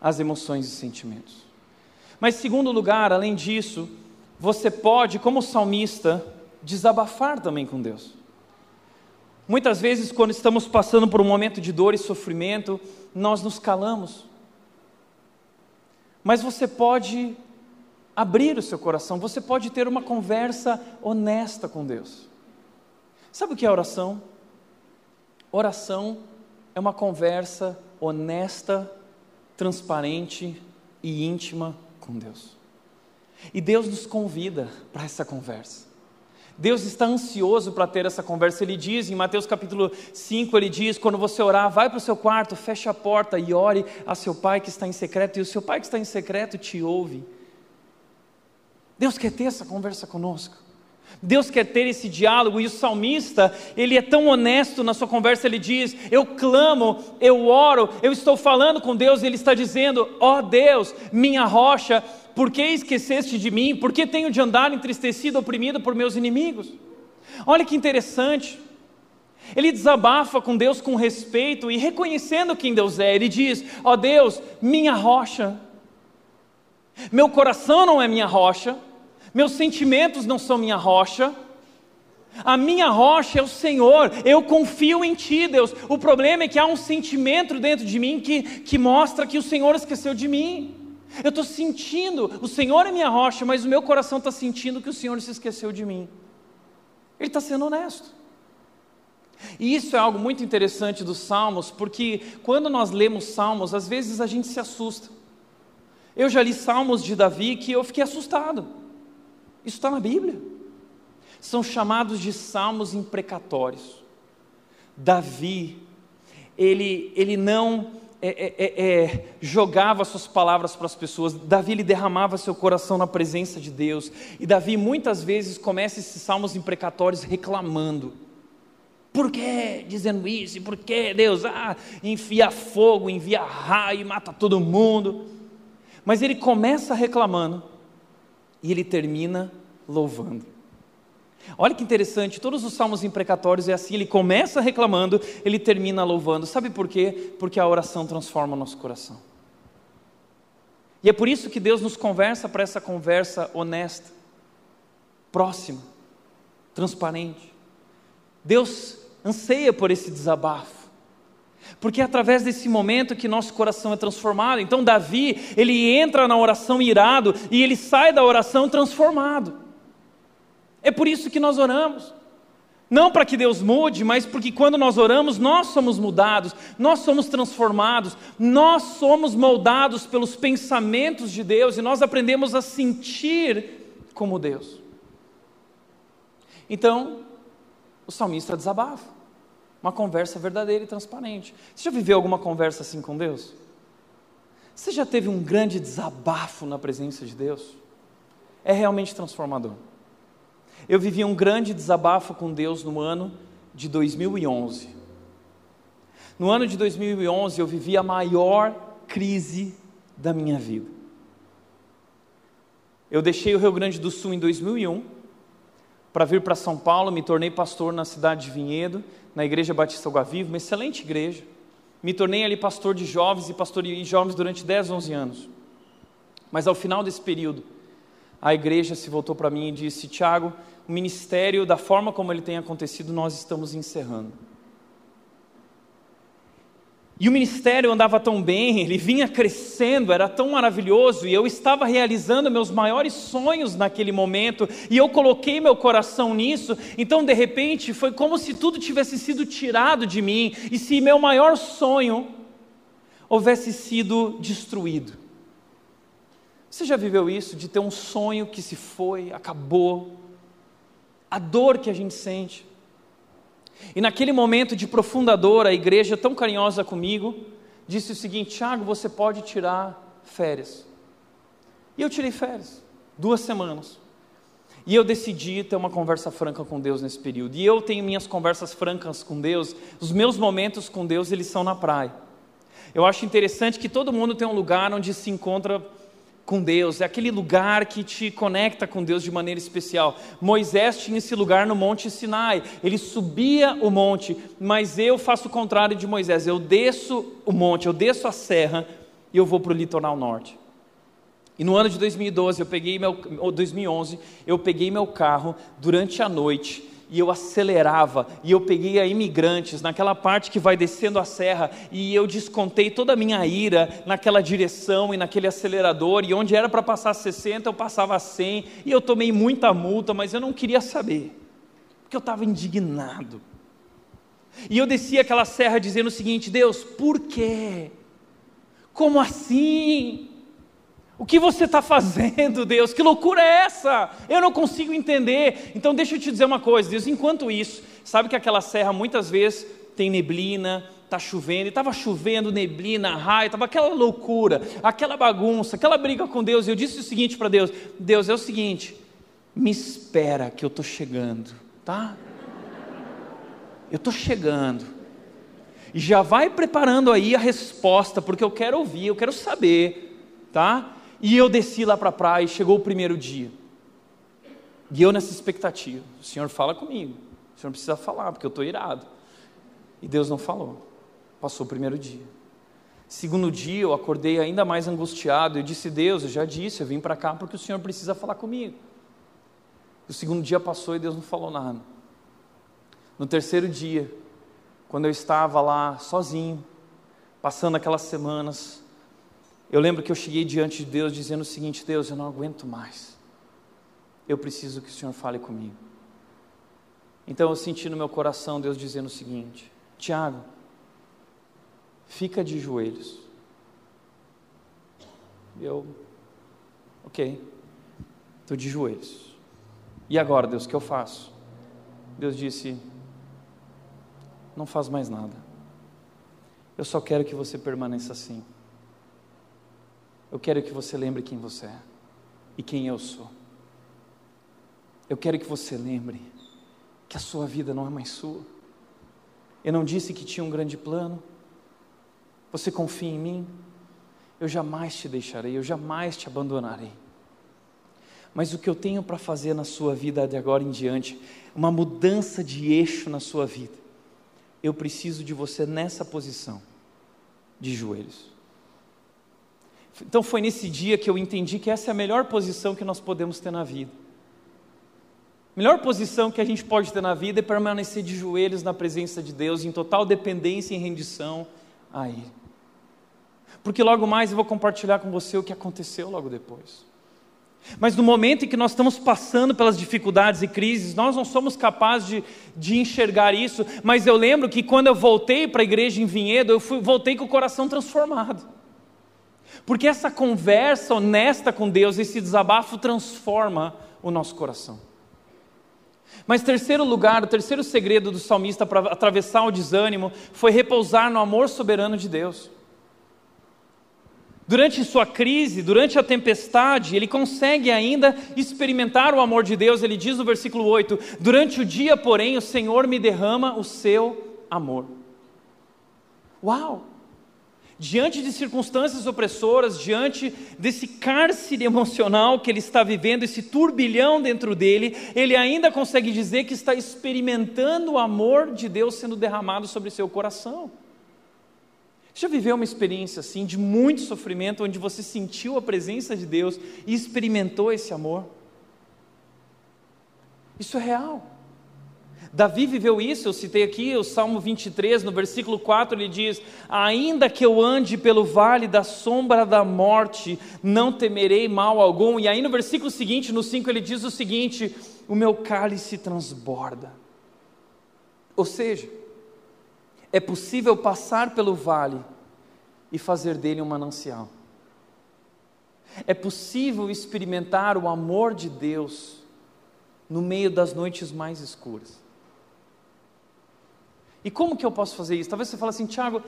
às emoções e sentimentos. Mas, segundo lugar, além disso, você pode, como salmista, desabafar também com Deus. Muitas vezes, quando estamos passando por um momento de dor e sofrimento, nós nos calamos. Mas você pode abrir o seu coração, você pode ter uma conversa honesta com Deus. Sabe o que é oração? Oração é uma conversa honesta, transparente e íntima com Deus. E Deus nos convida para essa conversa. Deus está ansioso para ter essa conversa. Ele diz em Mateus capítulo 5, ele diz: quando você orar, vai para o seu quarto, feche a porta e ore a seu pai que está em secreto, e o seu pai que está em secreto te ouve. Deus quer ter essa conversa conosco. Deus quer ter esse diálogo e o salmista, ele é tão honesto na sua conversa, ele diz: Eu clamo, eu oro, eu estou falando com Deus, e ele está dizendo: Ó oh Deus, minha rocha, por que esqueceste de mim? Por que tenho de andar entristecido, oprimido por meus inimigos? Olha que interessante. Ele desabafa com Deus com respeito e reconhecendo quem Deus é. Ele diz: Ó oh Deus, minha rocha. Meu coração não é minha rocha, meus sentimentos não são minha rocha. A minha rocha é o Senhor, eu confio em Ti, Deus. O problema é que há um sentimento dentro de mim que, que mostra que o Senhor esqueceu de mim. Eu estou sentindo, o Senhor é minha rocha, mas o meu coração está sentindo que o Senhor se esqueceu de mim. Ele está sendo honesto. E isso é algo muito interessante dos Salmos, porque quando nós lemos Salmos, às vezes a gente se assusta. Eu já li Salmos de Davi que eu fiquei assustado. Isso está na Bíblia. São chamados de Salmos imprecatórios. Davi, ele, ele não é, é, é, é, jogava suas palavras para as pessoas, Davi ele derramava seu coração na presença de Deus, e Davi muitas vezes começa esses salmos imprecatórios reclamando. Por que dizendo isso? Por que Deus ah, envia fogo, envia raio, mata todo mundo? Mas ele começa reclamando e ele termina louvando. Olha que interessante, todos os salmos imprecatórios é assim, ele começa reclamando, ele termina louvando. Sabe por quê? Porque a oração transforma o nosso coração. E é por isso que Deus nos conversa para essa conversa honesta, próxima, transparente. Deus anseia por esse desabafo. Porque é através desse momento que nosso coração é transformado. Então Davi, ele entra na oração irado e ele sai da oração transformado. É por isso que nós oramos. Não para que Deus mude, mas porque quando nós oramos, nós somos mudados, nós somos transformados, nós somos moldados pelos pensamentos de Deus e nós aprendemos a sentir como Deus. Então, o salmista desabafa, uma conversa verdadeira e transparente. Você já viveu alguma conversa assim com Deus? Você já teve um grande desabafo na presença de Deus? É realmente transformador. Eu vivi um grande desabafo com Deus no ano de 2011. No ano de 2011, eu vivi a maior crise da minha vida. Eu deixei o Rio Grande do Sul em 2001 para vir para São Paulo, me tornei pastor na cidade de Vinhedo, na Igreja Batista Água Viva, uma excelente igreja. Me tornei ali pastor de jovens e pastor de jovens durante 10, 11 anos. Mas ao final desse período, a igreja se voltou para mim e disse: Tiago, o ministério, da forma como ele tem acontecido, nós estamos encerrando. E o ministério andava tão bem, ele vinha crescendo, era tão maravilhoso, e eu estava realizando meus maiores sonhos naquele momento, e eu coloquei meu coração nisso, então de repente foi como se tudo tivesse sido tirado de mim, e se meu maior sonho houvesse sido destruído. Você já viveu isso, de ter um sonho que se foi, acabou, a dor que a gente sente. E naquele momento de profunda dor, a igreja, tão carinhosa comigo, disse o seguinte: Tiago, você pode tirar férias. E eu tirei férias, duas semanas. E eu decidi ter uma conversa franca com Deus nesse período. E eu tenho minhas conversas francas com Deus, os meus momentos com Deus, eles são na praia. Eu acho interessante que todo mundo tem um lugar onde se encontra com Deus, é aquele lugar que te conecta com Deus de maneira especial. Moisés tinha esse lugar no Monte Sinai, ele subia o monte, mas eu faço o contrário de Moisés, eu desço o monte, eu desço a serra e eu vou para o litoral norte. E no ano de 2012, eu peguei meu, 2011, eu peguei meu carro durante a noite e eu acelerava, e eu peguei a imigrantes naquela parte que vai descendo a serra, e eu descontei toda a minha ira naquela direção e naquele acelerador, e onde era para passar 60, eu passava 100, e eu tomei muita multa, mas eu não queria saber, porque eu estava indignado. E eu desci aquela serra dizendo o seguinte: Deus, por quê? Como assim? O que você está fazendo, Deus? Que loucura é essa? Eu não consigo entender. Então, deixa eu te dizer uma coisa, Deus. Enquanto isso, sabe que aquela serra muitas vezes tem neblina, está chovendo, e estava chovendo, neblina, raio, estava aquela loucura, aquela bagunça, aquela briga com Deus. E eu disse o seguinte para Deus: Deus, é o seguinte, me espera que eu estou chegando, tá? Eu estou chegando. Já vai preparando aí a resposta, porque eu quero ouvir, eu quero saber, tá? E eu desci lá para a praia e chegou o primeiro dia. E eu nessa expectativa, o Senhor fala comigo. O Senhor precisa falar, porque eu estou irado. E Deus não falou. Passou o primeiro dia. Segundo dia, eu acordei ainda mais angustiado. Eu disse: Deus, eu já disse, eu vim para cá porque o Senhor precisa falar comigo. O segundo dia passou e Deus não falou nada. No terceiro dia, quando eu estava lá sozinho, passando aquelas semanas, eu lembro que eu cheguei diante de Deus dizendo o seguinte: Deus, eu não aguento mais. Eu preciso que o Senhor fale comigo. Então eu senti no meu coração Deus dizendo o seguinte: Tiago, fica de joelhos. Eu, ok, estou de joelhos. E agora, Deus, o que eu faço? Deus disse: Não faz mais nada. Eu só quero que você permaneça assim. Eu quero que você lembre quem você é e quem eu sou. Eu quero que você lembre que a sua vida não é mais sua. Eu não disse que tinha um grande plano. Você confia em mim? Eu jamais te deixarei, eu jamais te abandonarei. Mas o que eu tenho para fazer na sua vida de agora em diante, uma mudança de eixo na sua vida, eu preciso de você nessa posição, de joelhos. Então foi nesse dia que eu entendi que essa é a melhor posição que nós podemos ter na vida. A melhor posição que a gente pode ter na vida é permanecer de joelhos na presença de Deus, em total dependência e rendição a Ele. Porque logo mais eu vou compartilhar com você o que aconteceu logo depois. Mas no momento em que nós estamos passando pelas dificuldades e crises, nós não somos capazes de, de enxergar isso. Mas eu lembro que quando eu voltei para a igreja em Vinhedo, eu fui, voltei com o coração transformado. Porque essa conversa honesta com Deus, esse desabafo transforma o nosso coração. Mas terceiro lugar, o terceiro segredo do salmista para atravessar o desânimo foi repousar no amor soberano de Deus. Durante sua crise, durante a tempestade, ele consegue ainda experimentar o amor de Deus. Ele diz no versículo 8: Durante o dia, porém, o Senhor me derrama o seu amor. Uau! Diante de circunstâncias opressoras, diante desse cárcere emocional que ele está vivendo, esse turbilhão dentro dele, ele ainda consegue dizer que está experimentando o amor de Deus sendo derramado sobre seu coração. Já viveu uma experiência assim, de muito sofrimento, onde você sentiu a presença de Deus e experimentou esse amor? Isso é real. Davi viveu isso, eu citei aqui o Salmo 23, no versículo 4, ele diz: Ainda que eu ande pelo vale da sombra da morte, não temerei mal algum. E aí no versículo seguinte, no 5, ele diz o seguinte: O meu cálice transborda. Ou seja, é possível passar pelo vale e fazer dele um manancial. É possível experimentar o amor de Deus no meio das noites mais escuras. E como que eu posso fazer isso? Talvez você fale assim, Tiago,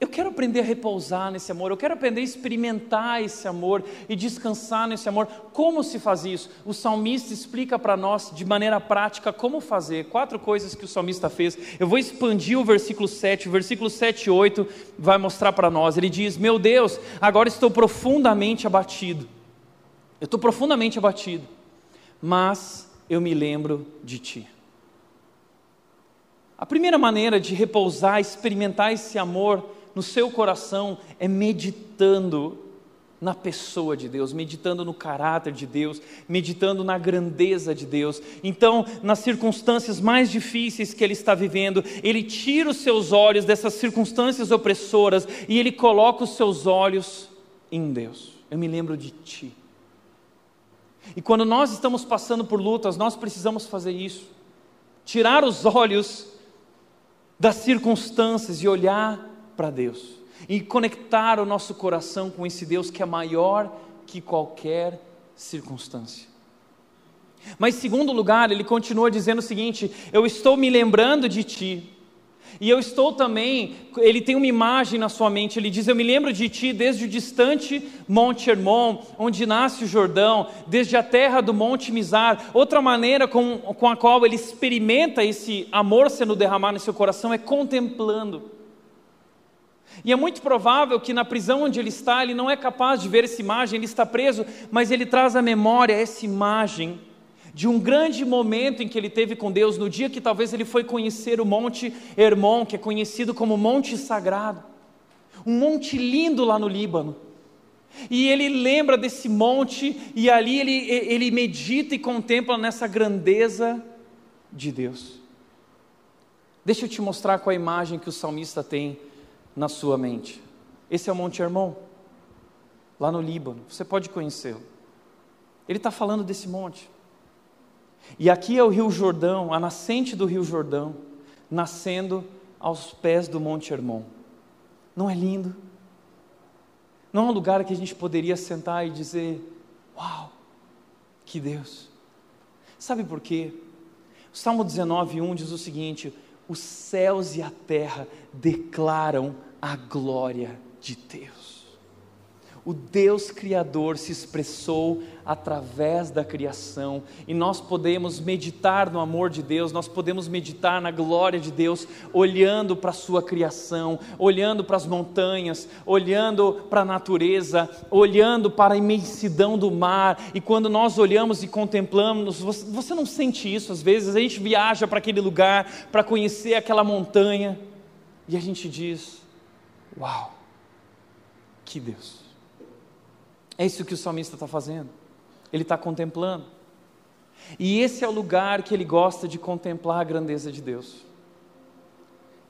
eu quero aprender a repousar nesse amor, eu quero aprender a experimentar esse amor e descansar nesse amor. Como se faz isso? O salmista explica para nós de maneira prática como fazer. Quatro coisas que o salmista fez. Eu vou expandir o versículo 7, o versículo 7 e 8 vai mostrar para nós. Ele diz: Meu Deus, agora estou profundamente abatido. Eu estou profundamente abatido, mas eu me lembro de ti. A primeira maneira de repousar, experimentar esse amor, no seu coração é meditando na pessoa de Deus, meditando no caráter de Deus, meditando na grandeza de Deus. Então, nas circunstâncias mais difíceis que ele está vivendo, ele tira os seus olhos dessas circunstâncias opressoras e ele coloca os seus olhos em Deus. Eu me lembro de ti. E quando nós estamos passando por lutas, nós precisamos fazer isso. Tirar os olhos das circunstâncias e olhar para Deus e conectar o nosso coração com esse Deus que é maior que qualquer circunstância. Mas, segundo lugar, ele continua dizendo o seguinte: Eu estou me lembrando de ti. E eu estou também, ele tem uma imagem na sua mente, ele diz: Eu me lembro de ti desde o distante Monte Hermon, onde nasce o Jordão, desde a terra do Monte Mizar. Outra maneira com, com a qual ele experimenta esse amor sendo derramado no seu coração é contemplando. E é muito provável que na prisão onde ele está, ele não é capaz de ver essa imagem, ele está preso, mas ele traz à memória essa imagem de um grande momento em que ele teve com Deus, no dia que talvez ele foi conhecer o Monte Hermon, que é conhecido como Monte Sagrado, um monte lindo lá no Líbano. E ele lembra desse monte, e ali ele, ele medita e contempla nessa grandeza de Deus. Deixa eu te mostrar qual a imagem que o salmista tem na sua mente. Esse é o Monte Hermon, lá no Líbano. Você pode conhecê-lo. Ele está falando desse monte. E aqui é o Rio Jordão, a nascente do Rio Jordão, nascendo aos pés do Monte Hermon. Não é lindo? Não é um lugar que a gente poderia sentar e dizer: Uau, que Deus! Sabe por quê? O Salmo 19, 1 diz o seguinte: Os céus e a terra declaram a glória de Deus. O Deus Criador se expressou através da criação e nós podemos meditar no amor de Deus, nós podemos meditar na glória de Deus, olhando para a Sua criação, olhando para as montanhas, olhando para a natureza, olhando para a imensidão do mar. E quando nós olhamos e contemplamos, você, não sente isso às vezes? A gente viaja para aquele lugar para conhecer aquela montanha e a gente diz: Uau, que Deus! É isso que o salmista está fazendo, ele está contemplando. E esse é o lugar que ele gosta de contemplar a grandeza de Deus.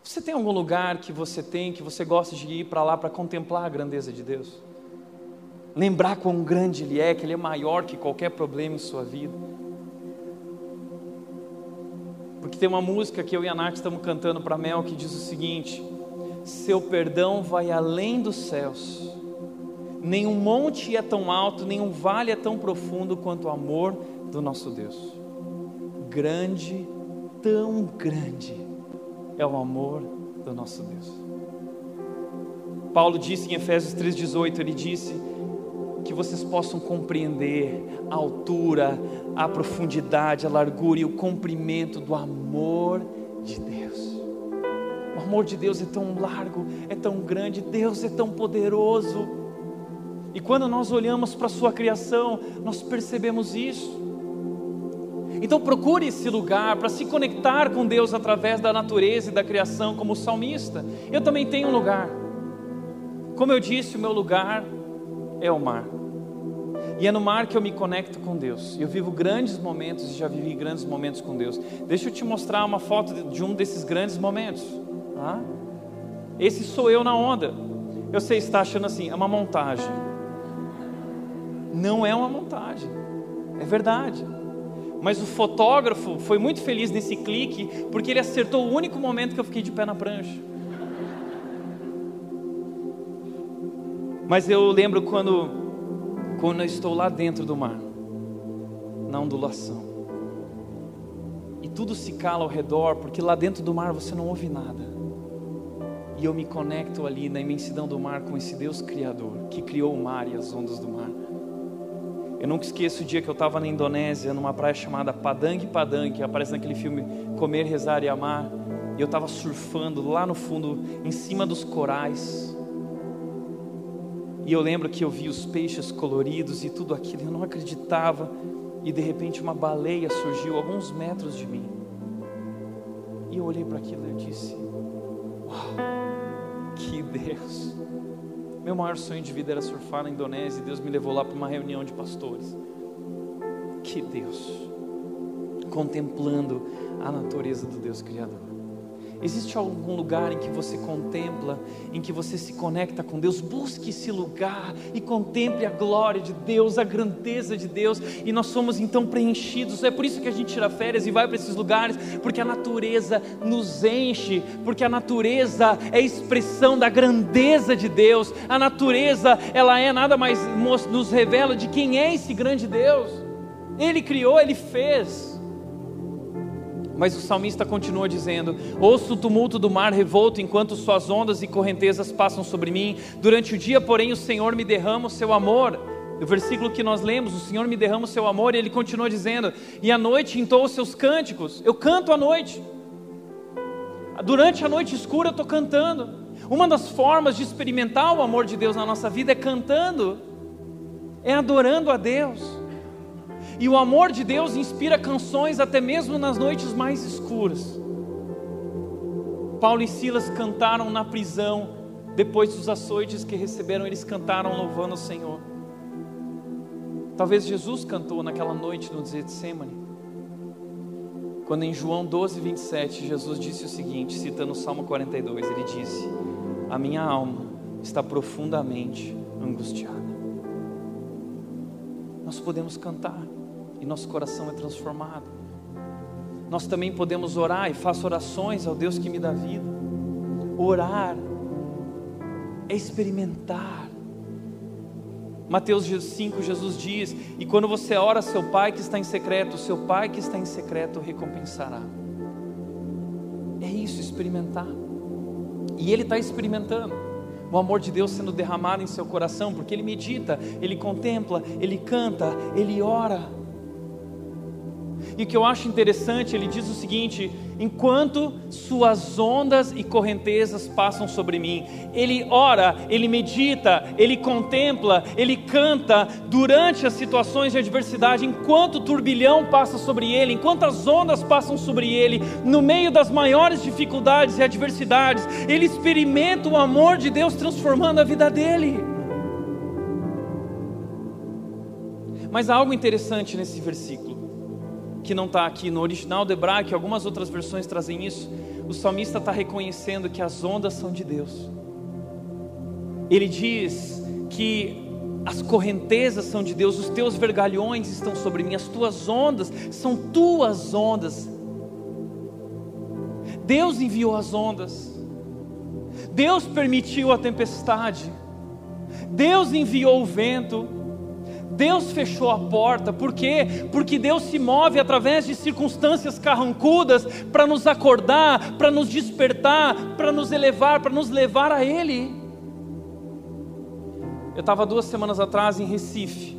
Você tem algum lugar que você tem, que você gosta de ir para lá para contemplar a grandeza de Deus? Lembrar quão grande Ele é, que Ele é maior que qualquer problema em sua vida. Porque tem uma música que eu e a Nath estamos cantando para Mel que diz o seguinte: seu perdão vai além dos céus. Nenhum monte é tão alto, nenhum vale é tão profundo quanto o amor do nosso Deus. Grande, tão grande é o amor do nosso Deus. Paulo disse em Efésios 3,18: ele disse que vocês possam compreender a altura, a profundidade, a largura e o comprimento do amor de Deus. O amor de Deus é tão largo, é tão grande, Deus é tão poderoso. E quando nós olhamos para a Sua criação, nós percebemos isso. Então procure esse lugar para se conectar com Deus através da natureza e da criação, como salmista. Eu também tenho um lugar. Como eu disse, o meu lugar é o mar. E é no mar que eu me conecto com Deus. Eu vivo grandes momentos e já vivi grandes momentos com Deus. Deixa eu te mostrar uma foto de um desses grandes momentos. Ah? Esse sou eu na onda. Eu sei, está achando assim, é uma montagem. Não é uma montagem, é verdade. Mas o fotógrafo foi muito feliz nesse clique, porque ele acertou o único momento que eu fiquei de pé na prancha. Mas eu lembro quando, quando eu estou lá dentro do mar, na ondulação, e tudo se cala ao redor, porque lá dentro do mar você não ouve nada. E eu me conecto ali na imensidão do mar com esse Deus Criador, que criou o mar e as ondas do mar. Eu nunca esqueço o dia que eu estava na Indonésia, numa praia chamada Padang Padang, que aparece naquele filme Comer, Rezar e Amar. E eu estava surfando lá no fundo, em cima dos corais. E eu lembro que eu vi os peixes coloridos e tudo aquilo, eu não acreditava. E de repente uma baleia surgiu alguns metros de mim. E eu olhei para aquilo e eu disse: Uau, que Deus! Meu maior sonho de vida era surfar na Indonésia e Deus me levou lá para uma reunião de pastores. Que Deus! Contemplando a natureza do Deus Criador. Existe algum lugar em que você contempla, em que você se conecta com Deus? Busque esse lugar e contemple a glória de Deus, a grandeza de Deus, e nós somos então preenchidos. É por isso que a gente tira férias e vai para esses lugares, porque a natureza nos enche, porque a natureza é expressão da grandeza de Deus. A natureza, ela é nada mais nos revela de quem é esse grande Deus. Ele criou, ele fez. Mas o salmista continua dizendo: Ouço o tumulto do mar revolto enquanto suas ondas e correntezas passam sobre mim. Durante o dia, porém, o Senhor me derrama o seu amor. O versículo que nós lemos, o Senhor me derrama o seu amor, e ele continua dizendo: E à noite entoa os seus cânticos. Eu canto à noite. Durante a noite escura eu estou cantando. Uma das formas de experimentar o amor de Deus na nossa vida é cantando, é adorando a Deus. E o amor de Deus inspira canções até mesmo nas noites mais escuras. Paulo e Silas cantaram na prisão, depois dos açoites que receberam, eles cantaram louvando o Senhor. Talvez Jesus cantou naquela noite no Getsemane. Quando em João 12, 27, Jesus disse o seguinte, citando o Salmo 42, ele disse: A minha alma está profundamente angustiada. Nós podemos cantar e nosso coração é transformado. Nós também podemos orar e faço orações ao Deus que me dá vida. Orar é experimentar. Mateus 5, Jesus diz: E quando você ora, seu Pai que está em secreto, seu Pai que está em secreto recompensará. É isso, experimentar. E Ele está experimentando o amor de Deus sendo derramado em seu coração, porque Ele medita, Ele contempla, Ele canta, Ele ora. E o que eu acho interessante, ele diz o seguinte: enquanto suas ondas e correntezas passam sobre mim, ele ora, ele medita, ele contempla, ele canta durante as situações de adversidade, enquanto o turbilhão passa sobre ele, enquanto as ondas passam sobre ele, no meio das maiores dificuldades e adversidades, ele experimenta o amor de Deus transformando a vida dele. Mas há algo interessante nesse versículo que não está aqui no original do hebraico, algumas outras versões trazem isso. O salmista está reconhecendo que as ondas são de Deus. Ele diz que as correntezas são de Deus, os teus vergalhões estão sobre mim, as tuas ondas são tuas ondas. Deus enviou as ondas, Deus permitiu a tempestade, Deus enviou o vento, Deus fechou a porta, por quê? Porque Deus se move através de circunstâncias carrancudas para nos acordar, para nos despertar, para nos elevar, para nos levar a Ele. Eu estava duas semanas atrás em Recife.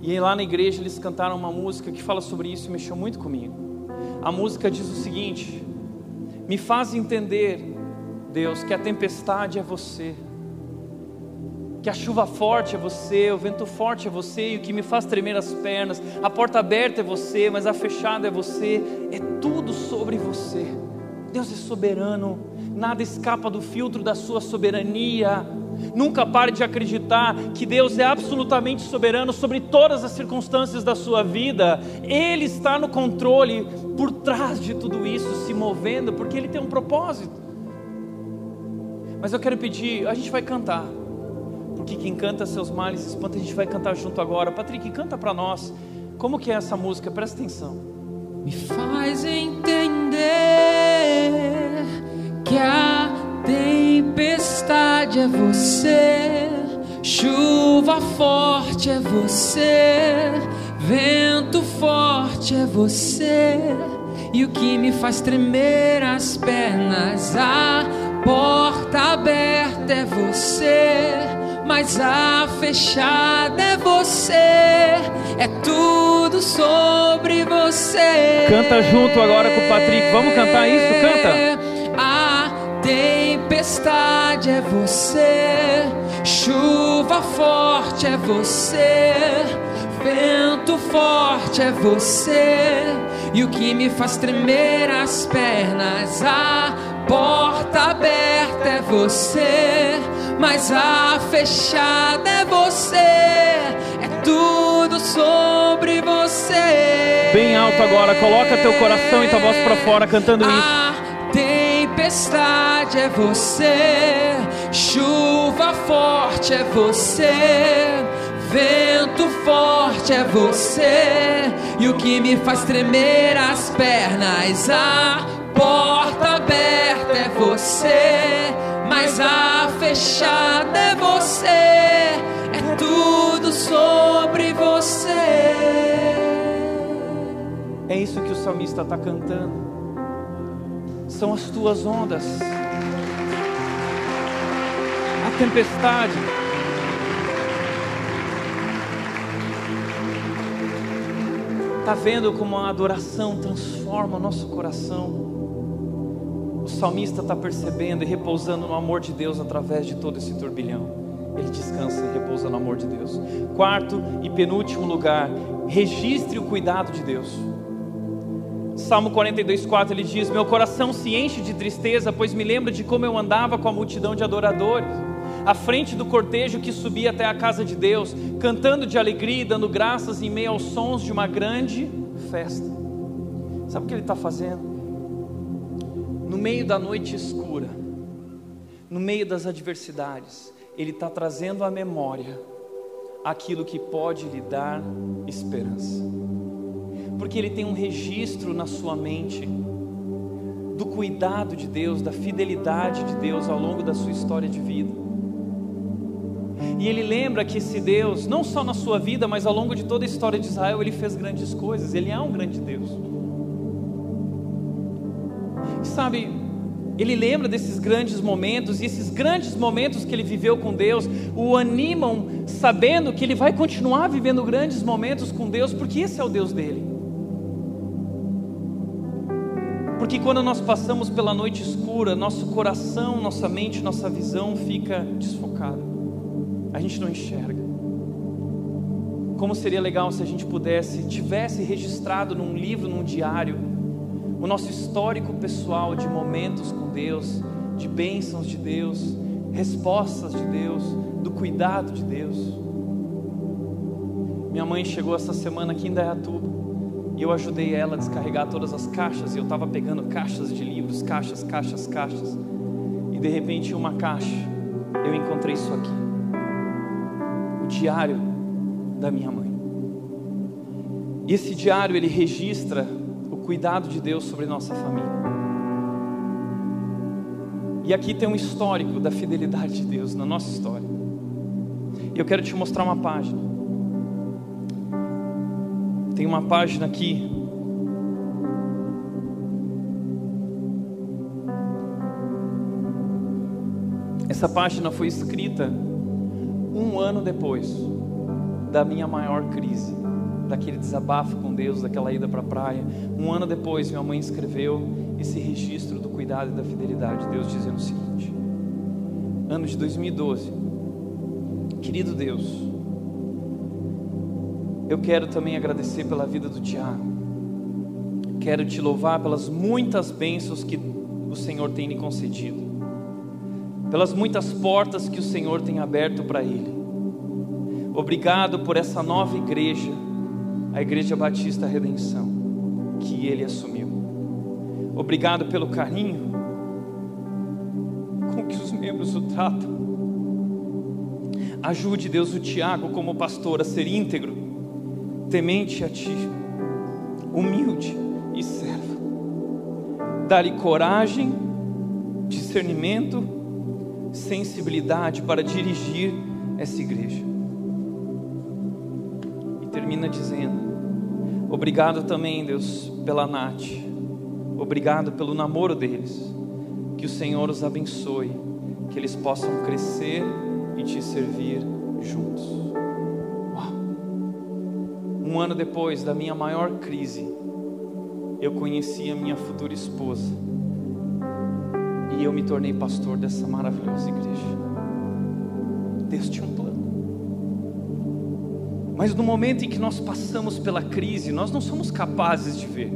E lá na igreja eles cantaram uma música que fala sobre isso e mexeu muito comigo. A música diz o seguinte: Me faz entender, Deus, que a tempestade é você, que a chuva forte é você, o vento forte é você, e o que me faz tremer as pernas, a porta aberta é você, mas a fechada é você, é tudo sobre você. Deus é soberano, nada escapa do filtro da sua soberania. Nunca pare de acreditar que Deus é absolutamente soberano sobre todas as circunstâncias da sua vida. Ele está no controle por trás de tudo isso, se movendo, porque Ele tem um propósito. Mas eu quero pedir, a gente vai cantar, porque quem canta seus males espanta, a gente vai cantar junto agora. Patrick, canta para nós. Como que é essa música? Presta atenção. Me faz entender que a Tempestade é você, chuva forte é você, vento forte é você, e o que me faz tremer as pernas, a porta aberta é você, mas a fechada é você, é tudo sobre você. Canta junto agora com o Patrick, vamos cantar isso? Canta. A tempestade é você, chuva forte é você, vento forte é você, e o que me faz tremer as pernas, a porta aberta é você, mas a fechada é você, é tudo sobre você. Bem alto agora, coloca teu coração e tua voz para fora cantando isso tempestade é você, chuva forte é você, vento forte é você, e o que me faz tremer as pernas, a porta aberta é você, mas a fechada é você, é tudo sobre você. É isso que o salmista está cantando são as tuas ondas. A tempestade. Está vendo como a adoração transforma o nosso coração? Salmista está percebendo e repousando no amor de Deus através de todo esse turbilhão. Ele descansa e repousa no amor de Deus. Quarto e penúltimo lugar, registre o cuidado de Deus. Salmo 42,4 ele diz: Meu coração se enche de tristeza, pois me lembro de como eu andava com a multidão de adoradores, à frente do cortejo que subia até a casa de Deus, cantando de alegria e dando graças em meio aos sons de uma grande festa. Sabe o que ele está fazendo? No meio da noite escura, no meio das adversidades, ele está trazendo à memória aquilo que pode lhe dar esperança porque ele tem um registro na sua mente do cuidado de Deus, da fidelidade de Deus ao longo da sua história de vida. E ele lembra que esse Deus, não só na sua vida, mas ao longo de toda a história de Israel, ele fez grandes coisas, ele é um grande Deus. Sabe, ele lembra desses grandes momentos, e esses grandes momentos que ele viveu com Deus o animam, sabendo que ele vai continuar vivendo grandes momentos com Deus, porque esse é o Deus dele. Porque quando nós passamos pela noite escura, nosso coração, nossa mente, nossa visão fica desfocada. A gente não enxerga. Como seria legal se a gente pudesse, tivesse registrado num livro, num diário, o nosso histórico pessoal de momentos com Deus, de bênçãos de Deus, respostas de Deus, do cuidado de Deus. Minha mãe chegou essa semana aqui em Dayatuba. E eu ajudei ela a descarregar todas as caixas. E eu estava pegando caixas de livros, caixas, caixas, caixas. E de repente, uma caixa, eu encontrei isso aqui: o diário da minha mãe. E esse diário ele registra cuidado de Deus sobre nossa família. E aqui tem um histórico da fidelidade de Deus na nossa história. E eu quero te mostrar uma página. Tem uma página aqui. Essa página foi escrita Um ano depois da minha maior crise, daquele desabafo com Deus, daquela ida para a praia, um ano depois, minha mãe escreveu esse registro do cuidado e da fidelidade. Deus dizendo o seguinte: ano de 2012, querido Deus, eu quero também agradecer pela vida do Tiago. Quero te louvar pelas muitas bênçãos que o Senhor tem lhe concedido, pelas muitas portas que o Senhor tem aberto para ele. Obrigado por essa nova igreja, a Igreja Batista Redenção, que ele assumiu. Obrigado pelo carinho com que os membros o tratam. Ajude, Deus, o Tiago como pastor a ser íntegro, temente a Ti, humilde e servo. Dá-lhe coragem, discernimento, sensibilidade para dirigir essa igreja. Dizendo: Obrigado também, Deus, pela Nath. Obrigado pelo namoro deles. Que o Senhor os abençoe, que eles possam crescer e te servir juntos. Um ano depois da minha maior crise, eu conheci a minha futura esposa e eu me tornei pastor dessa maravilhosa igreja. Deus um plano. Mas no momento em que nós passamos pela crise, nós não somos capazes de ver.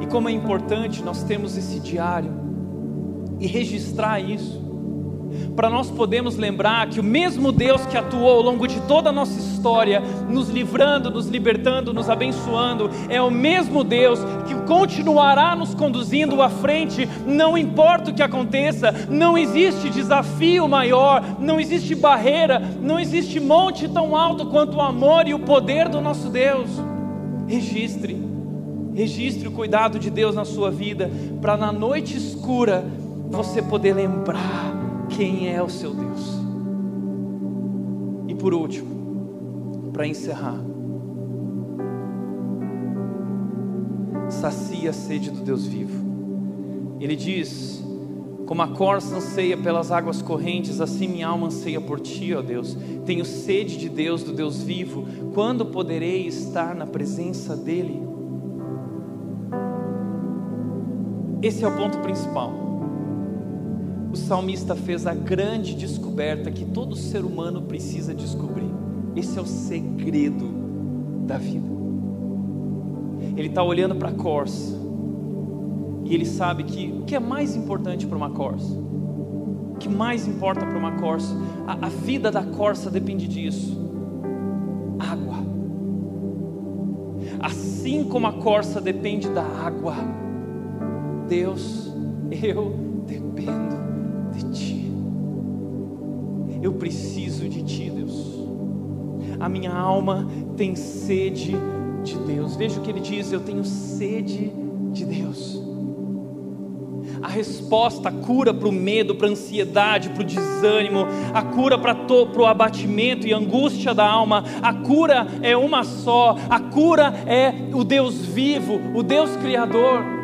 E como é importante nós termos esse diário e registrar isso para nós podermos lembrar que o mesmo Deus que atuou ao longo de toda a nossa história, nos livrando, nos libertando, nos abençoando, é o mesmo Deus que continuará nos conduzindo à frente, não importa o que aconteça, não existe desafio maior, não existe barreira, não existe monte tão alto quanto o amor e o poder do nosso Deus. Registre, registre o cuidado de Deus na sua vida, para na noite escura você poder lembrar quem é o seu Deus. E por último, para encerrar, sacia a sede do Deus vivo. Ele diz: Como a corça anseia pelas águas correntes, assim minha alma anseia por ti, ó Deus. Tenho sede de Deus, do Deus vivo. Quando poderei estar na presença dEle? Esse é o ponto principal o salmista fez a grande descoberta que todo ser humano precisa descobrir. Esse é o segredo da vida. Ele está olhando para a corça e ele sabe que o que é mais importante para uma corça, o que mais importa para uma corça, a, a vida da corça depende disso: água. Assim como a corça depende da água, Deus, eu A minha alma tem sede de Deus. Veja o que ele diz: eu tenho sede de Deus. A resposta, a cura para o medo, para a ansiedade, para o desânimo, a cura para o abatimento e angústia da alma, a cura é uma só, a cura é o Deus vivo, o Deus Criador.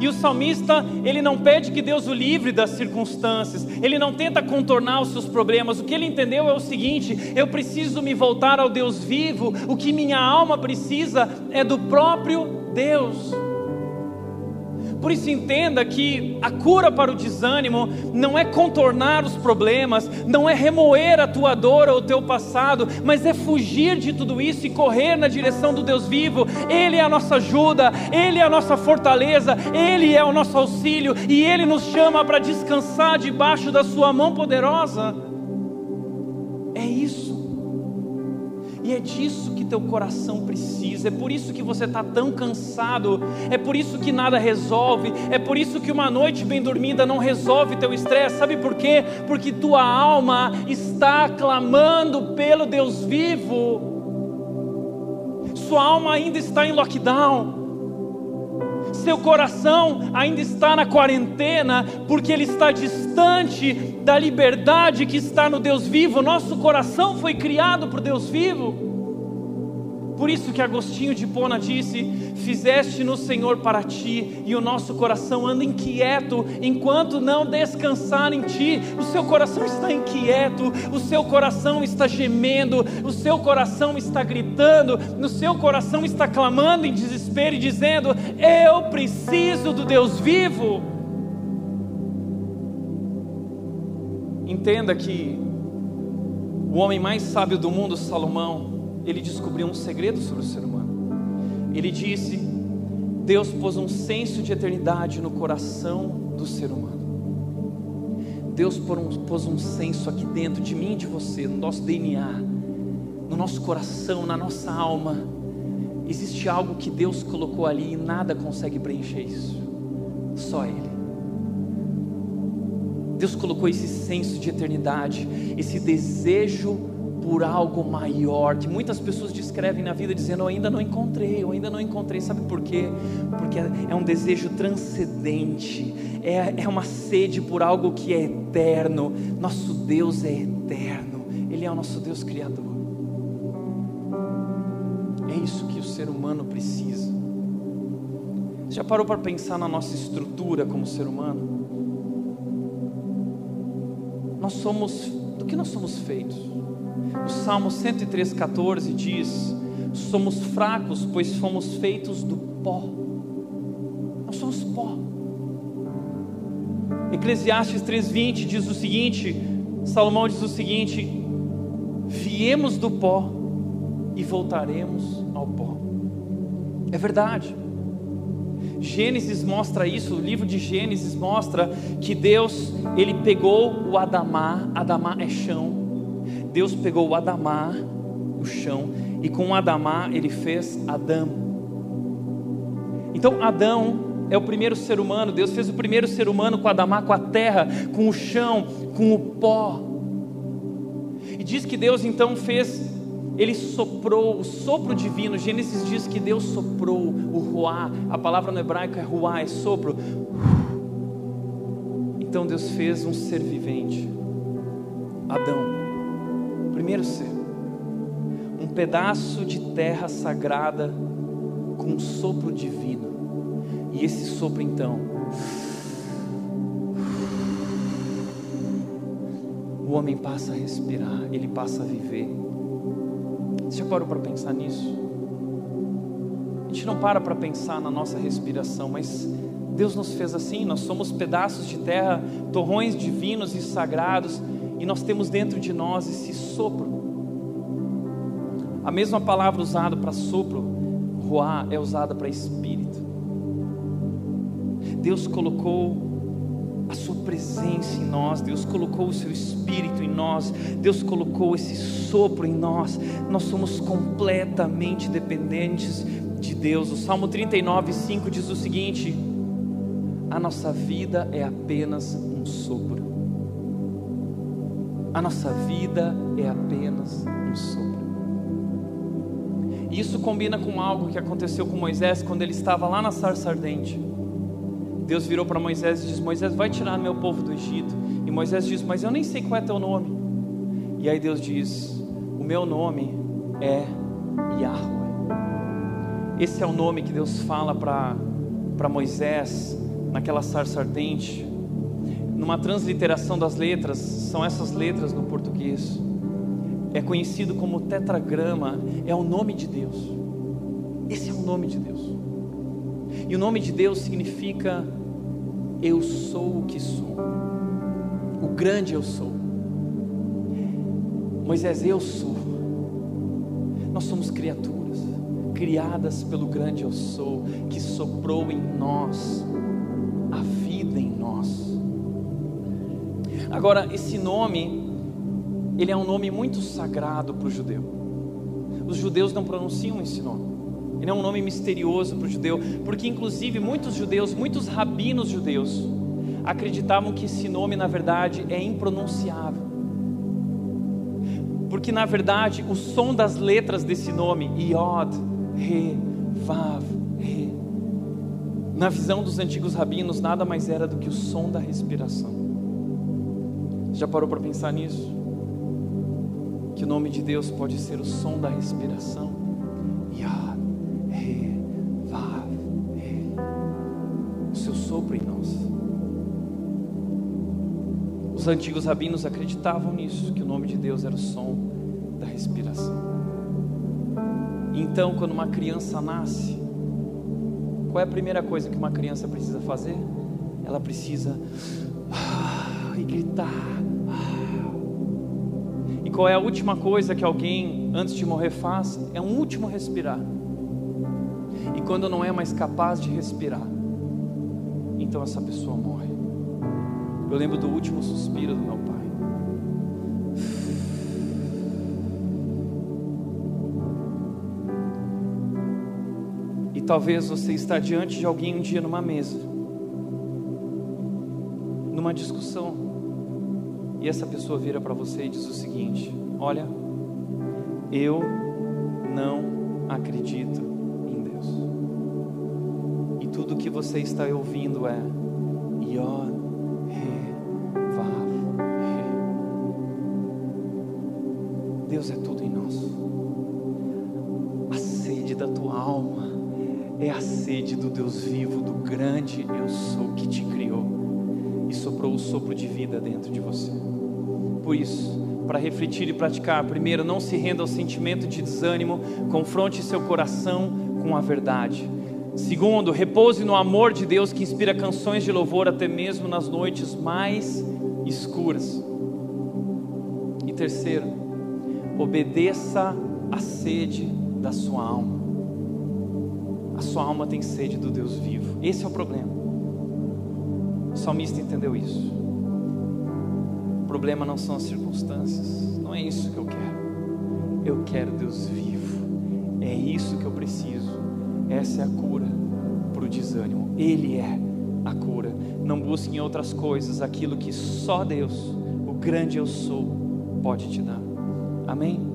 E o salmista, ele não pede que Deus o livre das circunstâncias, ele não tenta contornar os seus problemas. O que ele entendeu é o seguinte: eu preciso me voltar ao Deus vivo, o que minha alma precisa é do próprio Deus. Por isso, entenda que a cura para o desânimo não é contornar os problemas, não é remoer a tua dor ou o teu passado, mas é fugir de tudo isso e correr na direção do Deus vivo. Ele é a nossa ajuda, Ele é a nossa fortaleza, Ele é o nosso auxílio e Ele nos chama para descansar debaixo da Sua mão poderosa. É disso que teu coração precisa, é por isso que você está tão cansado, é por isso que nada resolve, é por isso que uma noite bem dormida não resolve teu estresse, sabe por quê? Porque tua alma está clamando pelo Deus vivo, sua alma ainda está em lockdown, seu coração ainda está na quarentena, porque ele está distante da liberdade que está no Deus vivo. Nosso coração foi criado por Deus vivo. Por isso que Agostinho de Pona disse: Fizeste no Senhor para ti, e o nosso coração anda inquieto enquanto não descansar em ti. O seu coração está inquieto, o seu coração está gemendo, o seu coração está gritando, o seu coração está clamando em desespero e dizendo: Eu preciso do Deus vivo. Entenda que o homem mais sábio do mundo, Salomão, ele descobriu um segredo sobre o ser humano. Ele disse: Deus pôs um senso de eternidade no coração do ser humano. Deus pôs um senso aqui dentro de mim e de você, no nosso DNA, no nosso coração, na nossa alma. Existe algo que Deus colocou ali e nada consegue preencher isso, só Ele. Deus colocou esse senso de eternidade, esse desejo por algo maior, que muitas pessoas descrevem na vida dizendo: Eu ainda não encontrei, eu ainda não encontrei. Sabe por quê? Porque é um desejo transcendente, é, é uma sede por algo que é eterno. Nosso Deus é eterno, Ele é o nosso Deus Criador. É isso que o ser humano precisa. Já parou para pensar na nossa estrutura como ser humano? Nós somos, do que nós somos feitos? O Salmo 103,14 diz: Somos fracos, pois fomos feitos do pó. Nós somos pó. Eclesiastes 3,20 diz o seguinte: Salomão diz o seguinte: Viemos do pó e voltaremos ao pó. É verdade. Gênesis mostra isso, o livro de Gênesis mostra que Deus, ele pegou o Adamá, Adamá é chão, Deus pegou o Adamar, o chão, e com o Adamar ele fez Adão. Então Adão é o primeiro ser humano, Deus fez o primeiro ser humano com Adamar, com a terra, com o chão, com o pó. E diz que Deus então fez, ele soprou o sopro divino. Gênesis diz que Deus soprou o ruá, a palavra no hebraico é ruá, é sopro. Então Deus fez um ser vivente, Adão primeiro ser, um pedaço de terra sagrada com um sopro divino. E esse sopro então, o homem passa a respirar, ele passa a viver. Você já parou para pensar nisso? A gente não para para pensar na nossa respiração, mas Deus nos fez assim, nós somos pedaços de terra, torrões divinos e sagrados e nós temos dentro de nós esse sopro. A mesma palavra usada para sopro, roar, é usada para espírito. Deus colocou a sua presença em nós, Deus colocou o seu espírito em nós, Deus colocou esse sopro em nós. Nós somos completamente dependentes de Deus. O Salmo 39, 5 diz o seguinte: A nossa vida é apenas um sopro. A nossa vida é apenas um sopro. E isso combina com algo que aconteceu com Moisés quando ele estava lá na sarça ardente. Deus virou para Moisés e disse: Moisés, vai tirar meu povo do Egito. E Moisés disse: Mas eu nem sei qual é teu nome. E aí Deus diz: O meu nome é Yahweh. Esse é o nome que Deus fala para Moisés naquela sarça ardente numa transliteração das letras, são essas letras no português. É conhecido como tetragrama, é o nome de Deus. Esse é o nome de Deus. E o nome de Deus significa eu sou o que sou. O grande eu sou. Moisés, eu sou. Nós somos criaturas criadas pelo grande eu sou, que soprou em nós Agora, esse nome, ele é um nome muito sagrado para o judeu. Os judeus não pronunciam esse nome. Ele é um nome misterioso para o judeu, porque inclusive muitos judeus, muitos rabinos judeus, acreditavam que esse nome, na verdade, é impronunciável. Porque na verdade, o som das letras desse nome, Yod, Re, Vav, Re, na visão dos antigos rabinos, nada mais era do que o som da respiração. Já parou para pensar nisso? Que o nome de Deus pode ser o som da respiração. Yad, He, Vav, He. O seu sopro em nós. Os antigos rabinos acreditavam nisso, que o nome de Deus era o som da respiração. Então, quando uma criança nasce, qual é a primeira coisa que uma criança precisa fazer? Ela precisa e gritar qual é a última coisa que alguém antes de morrer faz? É um último respirar. E quando não é mais capaz de respirar, então essa pessoa morre. Eu lembro do último suspiro do meu pai. E talvez você está diante de alguém um dia numa mesa, numa discussão, e essa pessoa vira para você e diz o seguinte: Olha, eu não acredito em Deus. E tudo que você está ouvindo é Yod, Vav, He. Deus é tudo em nós. A sede da tua alma é a sede do Deus vivo, do grande eu sou que te criou e soprou o sopro de vida dentro de você. Por isso, para refletir e praticar, primeiro, não se renda ao sentimento de desânimo, confronte seu coração com a verdade. Segundo, repouse no amor de Deus que inspira canções de louvor até mesmo nas noites mais escuras. E terceiro, obedeça à sede da sua alma. A sua alma tem sede do Deus vivo. Esse é o problema. O salmista entendeu isso problema não são as circunstâncias, não é isso que eu quero. Eu quero Deus vivo, é isso que eu preciso. Essa é a cura para o desânimo, Ele é a cura. Não busque em outras coisas aquilo que só Deus, o grande eu sou, pode te dar. Amém?